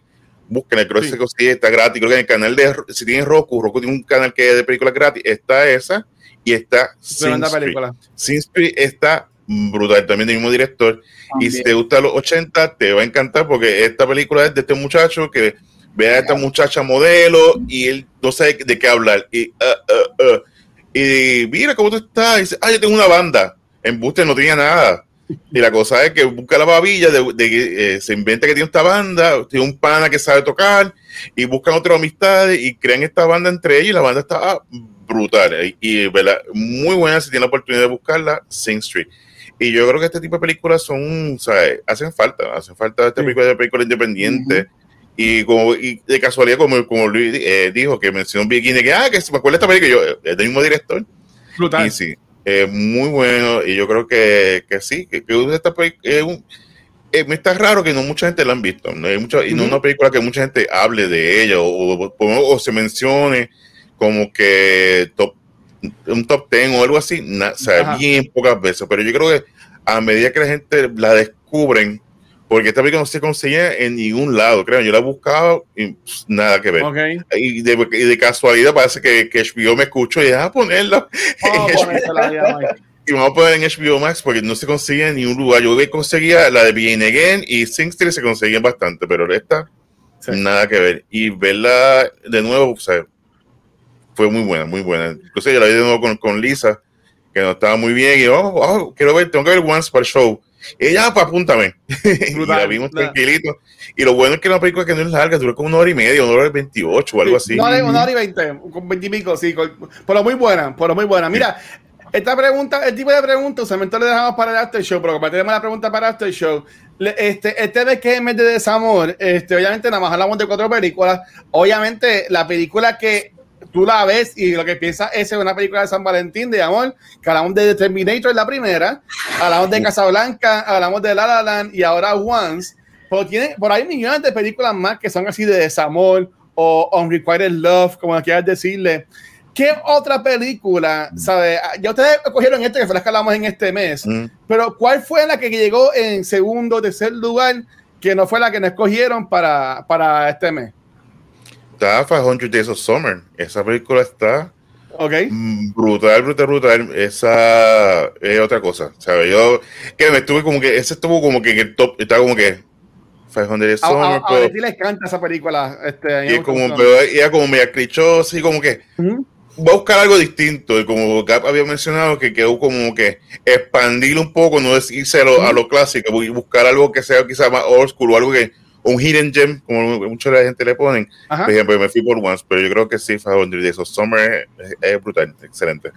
busquen el creo que sí. está gratis. Creo que en el canal de, si tienen Roku, Roku tiene un canal que es de películas gratis, está esa y está Sin película. está brutal, también del mismo director. Y si te gusta los 80, te va a encantar porque esta película es de este muchacho que ve a esta muchacha modelo y él no sabe de qué hablar. Y, uh, uh, uh, y mira cómo tú estás. Y dice, ah, yo tengo una banda. En Buster no tenía nada. Y la cosa es que busca la babilla, de, de- eh, se inventa que tiene esta banda, tiene un pana que sabe tocar, y buscan otras amistades y crean esta banda entre ellos, y la banda está ah, brutal. Y, muy buena si tiene la oportunidad de buscarla, Sing Street. Y yo creo que este tipo de películas son, ¿sabes? Hacen falta, hacen falta este Sí. tipo de películas independientes. Y como y de casualidad, como, como Luis eh, dijo, que mencionó un bikini, que, ah, que se me acuerda esta película, yo, es del mismo director. Brutal. Y sí, eh, muy bueno. Y yo creo que, que sí, que, que esta es un- eh, me está raro que no mucha gente la han visto. No hay mucha, y no es Ujú. una película que mucha gente hable de ella o, o- o- o se mencione como que top, un top 10 o algo así. na- o sea, Ajá. bien pocas veces. Pero yo creo que a medida que la gente la descubren, porque esta película no se conseguía en ningún lado, creo. Yo la he buscado y pues, nada que ver. Ok. Y de, y de casualidad parece que, que HBO me escuchó y deja ponerla Vamos a *laughs* ponérsela ya, Mike. y vamos a poner en HBO Max porque no se consigue en ningún lugar. Yo conseguía la de Begin Again y Sing Street se conseguían bastante, pero esta Sí. nada que ver. Y verla de nuevo, o sea, fue muy buena, muy buena. Incluso yo la vi de nuevo con, con Lisa, que no estaba muy bien. Y yo, oh, oh, quiero ver, tengo que ver Once para el show. Ella, "Ah, pues apúntame. *laughs* y la vimos tranquilito. Y lo bueno es que la película que no es larga, dura como una hora y media, una hora y veintiocho o algo así. Una hora, una hora y veinte, con veintipico, sí. con- pero muy buena, pero muy buena. Mira, esta pregunta, el tipo de pregunta, usualmente le dejamos para el after show, pero como tenemos la pregunta para el after show, este, este de que es mes de desamor, este, obviamente nada más hablamos de cuatro películas. Obviamente, la película que tú la ves y lo que piensas es una película de San Valentín de amor, que hablamos de The Terminator, la primera, hablamos de Casablanca, hablamos de La La Land y ahora Once. Pero tiene, por ahí millones de películas más que son así de desamor o Unrequited Love, como quieras decirle. ¿Qué otra película, sabe? Ya ustedes cogieron este, que fue la que hablamos en este mes, Mm. pero ¿cuál fue la que llegó en segundo, tercer lugar, que no fue la que nos escogieron para, para este mes? Está 500 Days of Summer. Esa película está ¿Ok? Mm, Brutal, brutal, brutal. Esa es otra cosa. ¿sabes? Yo que me estuve como que, ese estuvo como que en el top, estaba como que 500 A, a, Summer, a pero, Betty le encanta esa película. Este, a y como, pero ella como media clichosa y como que Ujú. voy a buscar algo distinto. Y como Gap había mencionado, que quedó como que expandirlo un poco, no es irse a lo, a lo clásico, y buscar algo que sea quizás más old school o algo que, un hidden gem, como mucha de la gente le ponen. Ajá. Por ejemplo, me fui por Once, pero yo creo que sí, 500 Days of Summer es, es brutal, excelente.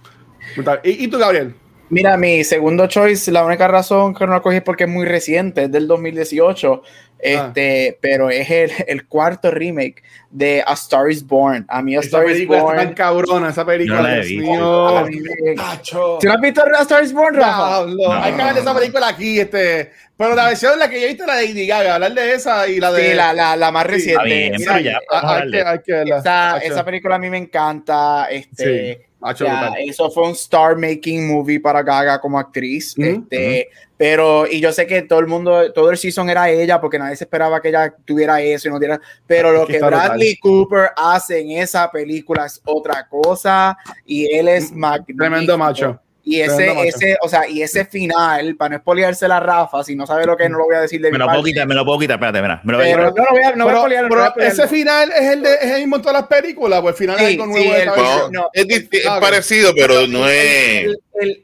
Brutal. ¿Y, y tú, Gabriel? Mira, mi segundo choice, la única razón que no lo cogí es porque es muy reciente, es del 2018, este, pero es el, el cuarto remake de A Star is Born. A mí A Star is película está tan Born. cabrona, esa película, Yo la he Dios visto. mío. a mí me- Tacho. ¿Tú no has visto A Star is Born, Rafa? Diablo, Hay que hablar de esa película aquí, este. Pero la versión en la que yo he visto la de Lady Gaga, hablar de esa y la de. Sí, la, la, la más Sí, reciente. bien, ya, Ah, hay, que, hay que verla. esa, película a mí me encanta. Este, Tacho, brutal. eso fue un star making movie para Gaga como actriz. Ujú, este, Pero, y yo sé que todo el mundo, todo el season era ella, porque nadie se esperaba que ella tuviera eso y no tuviera. Pero lo que brutal. Bradley Cooper hace en esa película es otra cosa. Y él es magnífico. Tremendo macho. Y ese, ese, o sea, y ese final, para no espolearse la Rafa, si no sabe lo que es, no lo voy a decir de Me lo puedo quitar, me lo puedo quitar, espérate, mira. Me lo voy a Pero quitar. no lo voy a, no voy a Pero, espolearlo, no pero voy a espolearlo. ese final es el, de, es el mismo en todas las películas, pues el final Sí, es algo sí, nuevo de esta el-. No, no. es, Ah, parecido, pero no es. El- el-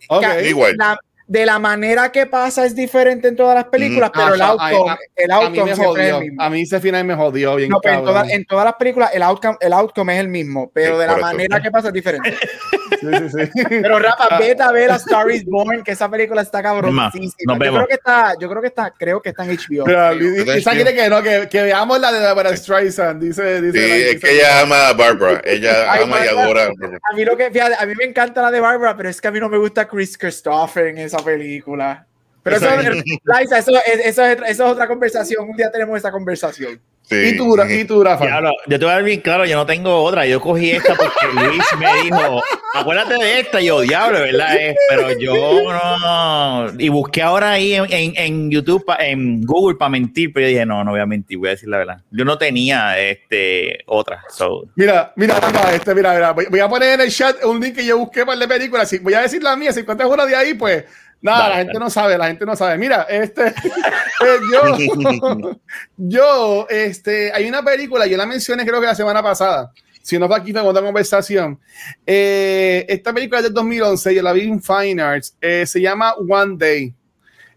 la- de la manera que pasa es diferente en todas las películas, pero el Ah, outcome, a- el outcome siempre es el mismo. A mí ese final me jodió bien. No, pero en, todas- en todas las películas el outcome, el outcome es el mismo, pero Sí, de la eso. manera que pasa es diferente. *laughs* Sí, sí, sí. Pero Rafa, Ah. vete a ver a Star is Born, que esa película está cabronísima. Yo creo que está, yo creo que está, creo que está en HBO. Y- y- Isa quiere que no, que, que veamos la de Barbara Streisand, dice, dice, Sí, es que ella ama a Barbara. Ella Ay, ama y Barbara. adora a Barbara. A mí lo que, fíjate, a mí me encanta la de Barbara, pero es que a mí no me gusta Chris Christopher en esa película. Pero eso, Liza, eso, es- eso, es, eso es otra conversación. Un día tenemos esa conversación. Sí. ¿Y tú, y tú, Rafa? Diablo, yo te voy a dar bien claro, yo no tengo otra. Yo cogí esta porque Luis me dijo, acuérdate de esta. Y yo, diablo, ¿verdad? Eh, pero yo no. Y busqué ahora ahí en, en- en YouTube, pa- en Google, para mentir. Pero yo dije, no, no voy a mentir, voy a decir la verdad. Yo no tenía este, otra. So, Mira, mira, Rafa, este, mira, mira, voy, voy a poner en el chat un link que yo busqué para de películas. Si voy a decir la mía, si encuentras una de ahí, pues nada, la gente no sabe, la gente no sabe. Mira, este, *laughs* eh, yo, *laughs* yo, este, hay una película, yo la mencioné creo que la semana pasada. Si no fue aquí, fue otra conversación. Eh, esta película es del 2011, yo la vi en Fine Arts. eh, se llama One Day.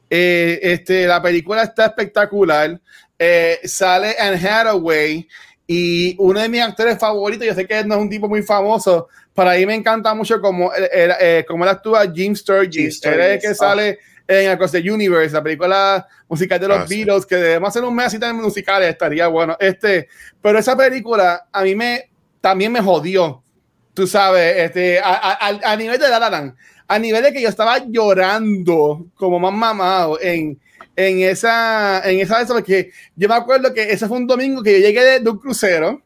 Eh, este, la película está espectacular. Eh, sale Anne Hathaway y uno de mis actores favoritos, yo sé que no es un tipo muy famoso, para mí me encanta mucho como, eh, como él actúa Jim Sturgis, él es el que ah. sale en Across the Universe, la película musical de los ah, Beatles, que debemos hacer un mes así también musicales, estaría bueno. Este, pero esa película a mí me también me jodió, tú sabes, este, a, nivel de La a nivel de que yo estaba llorando como más mamado en, en esa, en esa vez, porque yo me acuerdo que ese fue un domingo que yo llegué de, un crucero.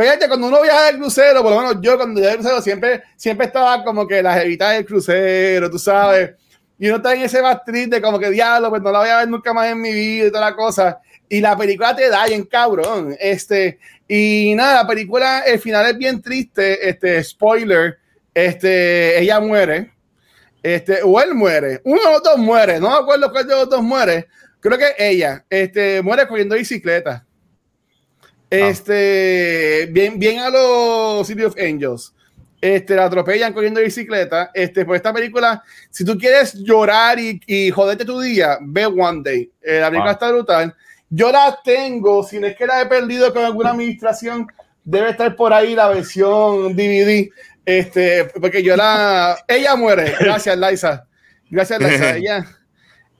Fíjate, cuando uno viaja del crucero, por lo menos yo cuando llegué del crucero siempre, siempre estaba como que las evitas del crucero, tú sabes. Y uno está en ese bastriz de como que diablo, pues no la voy a ver nunca más en mi vida y toda la cosa. Y la película te da en cabrón. Este, y nada, la película, el final es bien triste. Este, spoiler, este, ella muere. Este, o él muere. Uno de los dos muere. No me acuerdo cuál de los dos muere. Creo que ella, este, muere cogiendo bicicleta. Este, bien, bien a los City of Angels. Este, la atropellan corriendo bicicleta. Este, pues esta película, si tú quieres llorar y, y joderte tu día, ve One Day. Eh, la película está brutal. Yo la tengo, si no es que la he perdido con alguna administración, debe estar por ahí la versión DVD. Este, porque yo la. Ella muere. Gracias, Liza. Gracias, Liza. *laughs* ella.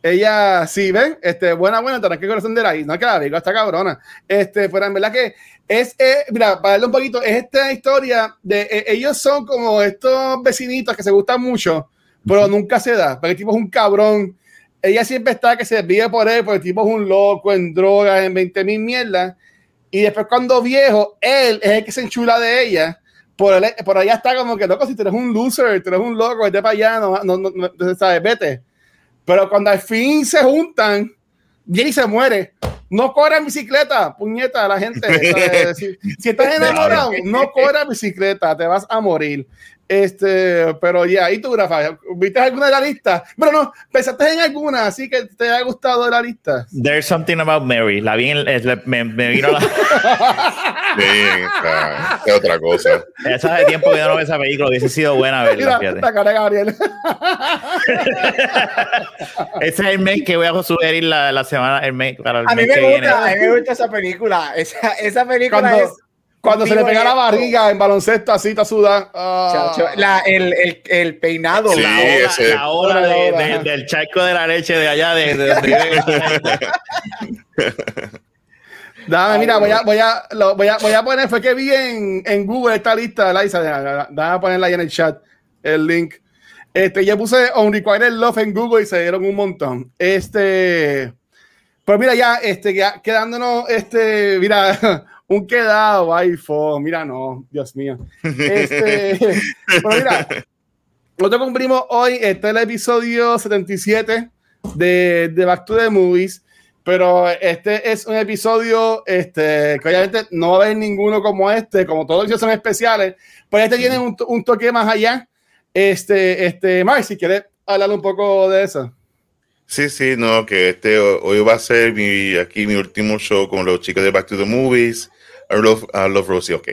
Ella, sí, ven, este, buena, buena, tenés que corazón de la No, que la digo, está cabrona. Este, pero en verdad que es, eh, mira, para darle un poquito, es esta historia de eh, ellos son como estos vecinitos que se gustan mucho, pero nunca se da, porque el tipo es un cabrón ella siempre está que se vive por él, porque el tipo es un loco en drogas, en 20 mil mierdas. Y después, cuando viejo, él es el que se enchula de ella. Por, por allá está como que, loco, si tú eres un loser, tú eres un loco, vete para allá, no, no, no, sabes, vete. Pero cuando al fin se juntan, Jenny se muere. No corra en bicicleta, puñeta, la gente. *laughs* Si, si, estás enamorado, no corra en bicicleta, te vas a morir. Este, pero ya, ¿y tú, Rafael? ¿Viste alguna de la lista? Pero no, pensaste en alguna, así que te ha gustado de la lista. There's something about Mary. La vi, en, me, me vino la. *laughs* sí, es otra cosa. Esa hace tiempo que yo no veo esa película, hubiese sido buena verla. Mira, esta cara Gabriel. *laughs* Ese es el main que voy a sugerir la, la semana. El main, para el a, mí me gusta, a mí me gusta esa película. Esa, esa película es cuando se le pega la barriga en baloncesto, así está suda. la, el, el, el, peinado. Sí, la hora, la hora de, del charco de la leche de allá. De, *laughs* Dame, mira, voy a, voy, a, lo, voy, a, voy a poner, fue que vi en, en Google esta lista, Liza, déjame ponerla ahí en el chat, el link. Este, ya puse Unrequited Love en Google y se dieron un montón. Este, pues mira, ya, este, ya quedándonos, este, mira, *laughs* un quedado, iPhone, mira, no, Dios mío. Este, *laughs* pero mira, nosotros cumplimos hoy, este es el episodio 77 de, de Back to the Movies, pero este es un episodio este, que obviamente no va a haber ninguno como este, como todos ellos son especiales, pero este tiene un, un toque más allá. Este, este, Mike, si quieres hablar un poco de eso. Sí, sí, no, que este hoy va a ser mi, aquí mi último show con los chicos de Back to the Movies. I love, I love Rosie, ok.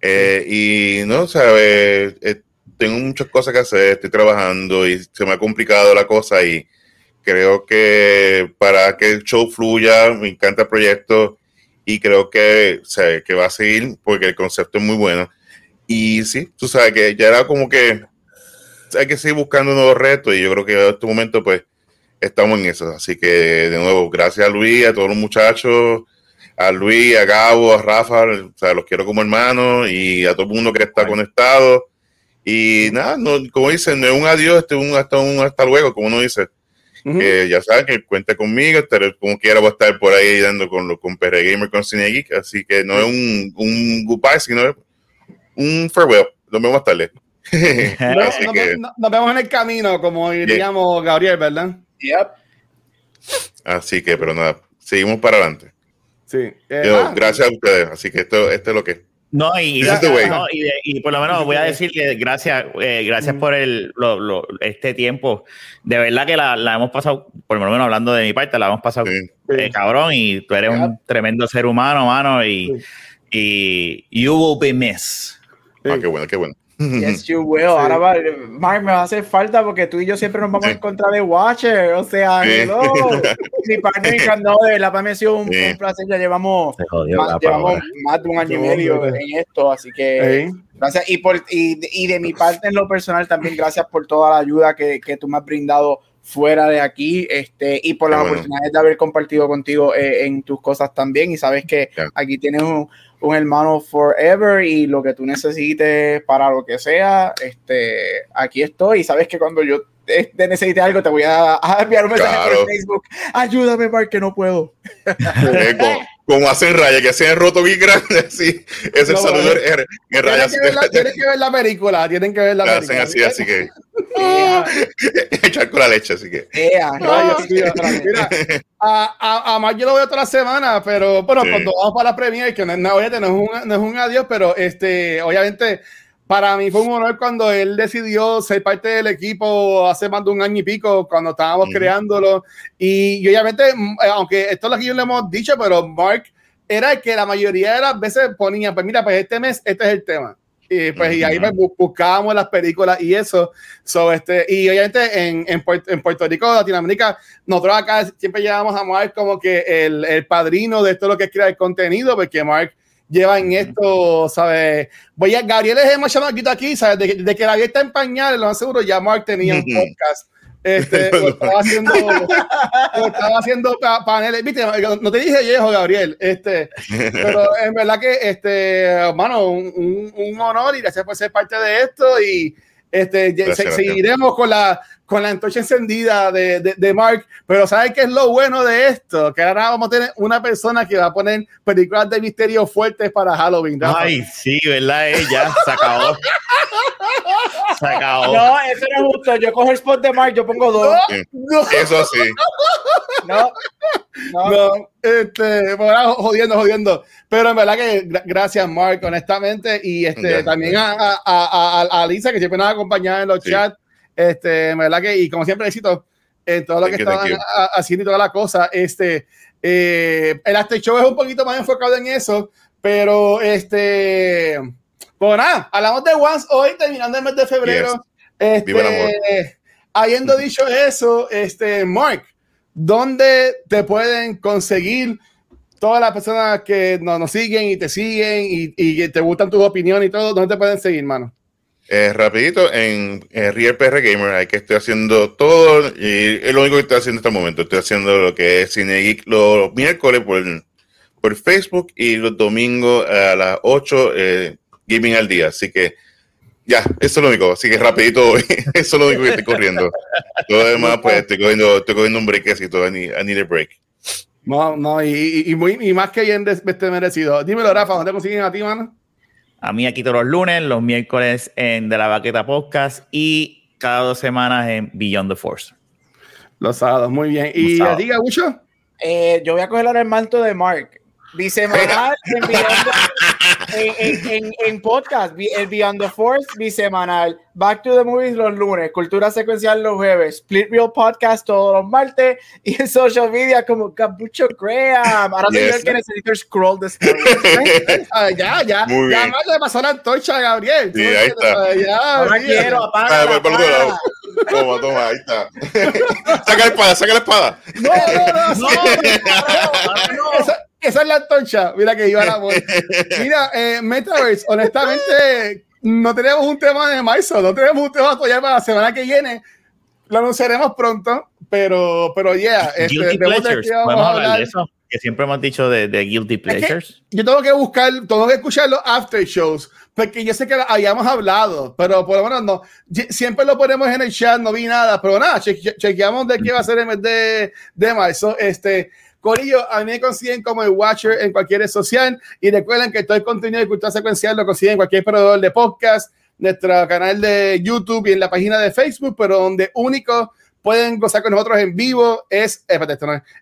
Eh, y no, sabes, eh, tengo muchas cosas que hacer, estoy trabajando y se me ha complicado la cosa y creo que para que el show fluya, me encanta el proyecto y creo que, o que va a seguir porque el concepto es muy bueno. Y sí, tú sabes que ya era como que hay que seguir buscando nuevos retos y yo creo que en este momento pues estamos en eso. Así que de nuevo, gracias a Luis, a todos los muchachos a Luis, a Gabo, a Rafa, o sea, los quiero como hermanos y a todo el mundo que está conectado. Y nada, no, como dicen, no es un adiós, este un hasta, un hasta luego, como uno dice. ya saben que cuente conmigo, como quiera voy a estar por ahí dando con, con PR Gamer, con Cine Geek, así que no es un, un goodbye, sino un farewell. Nos vemos más tarde. *laughs* nos, vemos en el camino, como diríamos Gabriel, ¿verdad? Yep. Así que, pero nada, seguimos para adelante. Sí. Eh, ah, gracias a ustedes. Así que esto, esto es lo que. No, y, y, por lo menos voy a decir que gracias, eh, gracias por el, este tiempo. De verdad que la, la, hemos pasado, por lo menos hablando de mi parte, la hemos pasado eh, cabrón y tú eres un tremendo ser humano, mano, y, y you will be missed. Ah, qué bueno, qué bueno. Yes, you *laughs* will. Ahora va, Mark, me va a hacer falta porque tú y yo siempre nos vamos a encontrar de Watcher. O sea, hello. *laughs* Mi partner no, de verdad, para mí ha sido un, un placer. Ya llevamos, más, llevamos más, de un año y medio en esto, así que gracias. Y, por, y, y, de mi parte, en lo personal, también gracias por toda la ayuda que, que tú me has brindado fuera de aquí este, y por la bueno. oportunidad de haber compartido contigo eh, en tus cosas también. Y sabes que yeah. aquí tienes un un hermano forever y lo que tú necesites para lo que sea, este, aquí estoy y sabes que cuando yo te, te necesite algo te voy a, a enviar un mensaje claro. por Facebook, ayúdame Mark que no puedo. Como, hacen raya, que se han roto bien grande así, *laughs* es el no, saludo en, en raya. Tienen que, ver la, tienen que ver la película, tienen que ver la película. Hacen así, así que *laughs* *laughs* echar con la leche, así que. Yeah, no, mira, a, a, a Mark yo lo veo toda la semana, pero bueno, sí. cuando vamos para la premiere, que no, no, no, es un, no es un adiós, pero este, obviamente para mí fue un honor cuando él decidió ser parte del equipo hace más de un año y pico, cuando estábamos mm. creándolo. Y, y, obviamente, aunque esto es lo que yo le hemos dicho, pero Mark era el que la mayoría de las veces ponía, pues mira, pues este mes, este es el tema. Y, pues, y ahí pues, buscábamos las películas y eso. So, este, y obviamente en, en, Puerto, en Puerto Rico, Latinoamérica, nosotros acá siempre llevamos a Mark como que el, el padrino de esto lo que es crear contenido, porque Mark lleva en esto, ¿sabes? Voy a, Gabriel es más chamaquito aquí, ¿sabes? De, de que la está en pañales, lo más seguro, ya Mark tenía un podcast. Este, *laughs* estaba haciendo, estaba haciendo paneles, viste, no te dije viejo, Gabriel, este, pero en verdad que, este, hermano, un, un, honor y gracias por ser parte de esto y este, gracias, seguiremos con la, con la antorcha encendida de, de, de, Mark, pero ¿sabes qué es lo bueno de esto? Que ahora vamos a tener una persona que va a poner películas de misterio fuertes para Halloween. ¿no? Ay, sí, ¿verdad? Ya se acabó. se acabó. No, eso no es justo. Yo cojo el spot de Mark, yo pongo dos. No, no. Eso sí. No. No, no este, bueno, jodiendo, jodiendo. Pero en verdad que gracias, Mark, honestamente. Y este, también a, a, a, a, Lisa, que siempre nos ha acompañado en los sí. chats. Este, en verdad que, y como siempre, éxito en todo lo que estaban haciendo y toda la cosa. Este, eh, el After Show es un poquito más enfocado en eso, pero este, pues nada, hablamos de Once hoy, terminando el mes de febrero. Yes. Este, habiendo dicho eso, este, Mark, ¿dónde te pueden conseguir todas las personas que nos, nos siguen y te siguen y, te gustan tus opiniones y todo? ¿Dónde te pueden seguir, mano? Eh, rapidito, en, en Real PR Gamer, hay que estoy haciendo todo y es lo único que estoy haciendo en este momento. Estoy haciendo lo que es Cine Geek los miércoles por, por Facebook y los domingos a las 8 eh, Gaming al día. Así que ya, eso es lo único. Así que rapidito, *laughs* eso es lo único que estoy corriendo. Todo lo demás, pues estoy cogiendo, estoy cogiendo un breakcito. I need, I need a break. No, no, y, y, muy, y más que bien este merecido. Dímelo, Rafa, ¿dónde consiguen a ti, mano? A mí aquí todos los lunes, los miércoles en De la Baqueta Podcast y cada dos semanas en Beyond the Force. Los sábados, muy bien. ¿Y a ti, Gabucho? Eh, yo voy a coger ahora el manto de Mark. Bisemanal *laughs* en, en, en, en, en, podcast, el Beyond the Force, bisemanal. Back to the Movies los lunes, Cultura Secuencial los jueves, Split Real Podcast todos los martes y en social media como Capucho Graham. Ahora yes. el que necesito scroll de ah, *laughs* Ya, ya. Muy ya más le pasó la antorcha a Gabriel. Sí, ahí está. Ya, Ahora quiero, apaga. Ah, apaga. Toma, toma, ahí está. *laughs* saca la espada, saca la espada. No, no, no. no, no, no. *laughs* Esa, esa, es la antorcha. Mira que iba la voz. *laughs* Mira, eh, Metaverse, honestamente, no tenemos un tema de Maiso, no tenemos un tema todavía para la semana que viene. Lo anunciaremos pronto, pero, pero yeah. Guilty este, Pleasures, podemos hablar de eso que siempre hemos dicho de, de Guilty Pleasures. Es que yo tengo que buscar, tengo que escuchar los after shows, porque yo sé que habíamos hablado, pero por lo menos no. Siempre lo ponemos en el chat, no vi nada, pero nada, cheque, chequeamos de qué va a ser el mes de, de marzo. Este, Corillo, a mí me consiguen como el Watcher en cualquier red social. Y recuerden que todo el contenido de cultura secuencial lo consiguen en cualquier proveedor de podcast, nuestro canal de YouTube y en la página de Facebook, pero donde único pueden gozar con nosotros en vivo es, eh,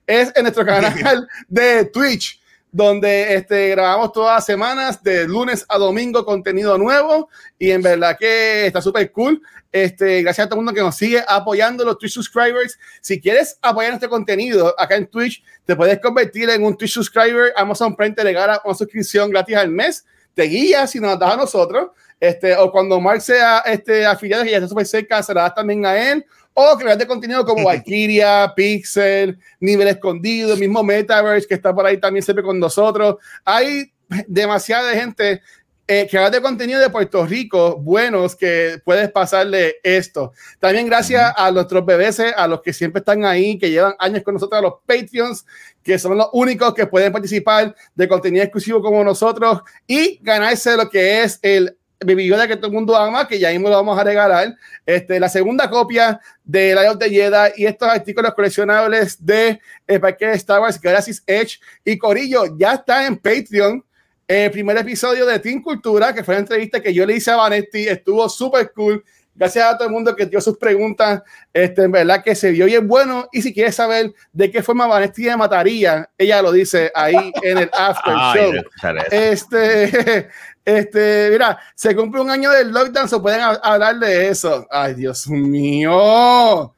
es en nuestro canal *laughs* de Twitch, donde este, grabamos todas las semanas, de lunes a domingo, contenido nuevo y en verdad que está súper cool. Este, gracias a todo el mundo que nos sigue apoyando, los Twitch subscribers. Si quieres apoyar este contenido acá en Twitch, te puedes convertir en un Twitch subscriber. Amazon Prime te regala una suscripción gratis al mes te guías y nos das a nosotros. Este, o cuando Mark sea este, afiliado y ya está súper cerca, se la das también a él. O crear de contenido como *laughs* Valkyria, Pixel, Nivel Escondido, mismo Metaverse que está por ahí también siempre con nosotros. Hay demasiada gente eh, creadores de contenido de Puerto Rico buenos que puedes pasarle esto. También gracias a nuestros bebés, a los que siempre están ahí, que llevan años con nosotros, a los Patreons, que son los únicos que pueden participar de contenido exclusivo como nosotros y ganarse lo que es el Yoda que todo el mundo ama, que ya mismo lo vamos a regalar. Este, la segunda copia de la de Jedi y estos artículos coleccionables de el parque de Star Wars Galaxy's Edge y Corillo ya está en Patreon el primer episodio de Team Cultura, que fue la entrevista que yo le hice a Vanetti, estuvo súper cool. Gracias a todo el mundo que dio sus preguntas. Este, en verdad que se vio bien bueno. Y si quieres saber de qué forma Vanetti me mataría, ella lo dice ahí en el after *laughs* show. este, este, mira, se cumple un año del lockdown, se pueden hablar de eso. Ay, Dios mío.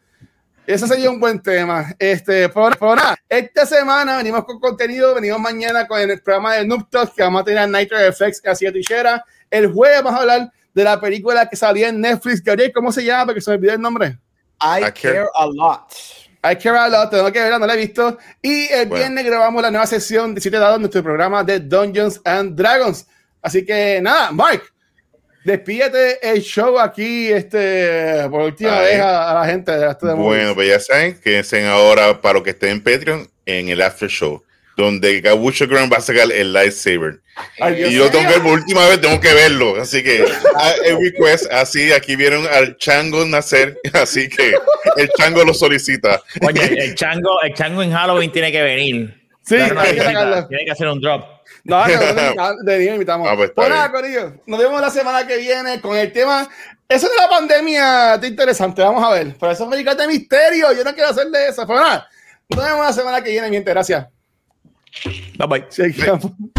Eso sería un buen tema. Este, por, nada, esta semana venimos con contenido, venimos mañana con el programa de Noob Talk, que vamos a tener Nitro FX así de tijera. El jueves vamos a hablar de la película que salía en Netflix. Gabriel, ¿cómo se llama? Porque se me olvidó el nombre. I, care, a lot. I care a lot, tengo que verla, no la he visto. Y el viernes grabamos la nueva sesión de 7 dados en nuestro programa de Dungeons and Dragons. Así que nada, Mike, despídete el show aquí este, por última vez a, la gente de este Bueno, pues ya saben, quédense ahora para lo que esté en Patreon en el after show, donde Gabucho Grand va a sacar el lightsaber. y yo tengo que ver por última vez, tengo que verlo. Así que el request, así aquí vieron al chango nacer, *laughs* así que el chango lo solicita. Oye, el chango, el chango en Halloween tiene que venir. Sí, tiene que hacer un drop. No, *laughs* no, de día invitamos. Ah, pues, pues nada, Corillo. Nos vemos la semana que viene con el tema. Eso de la pandemia está interesante, vamos a ver. Por eso me de misterio. Yo no quiero hacerle eso. Pero nada, nos vemos la semana que viene, mi Gracias. Bye bye.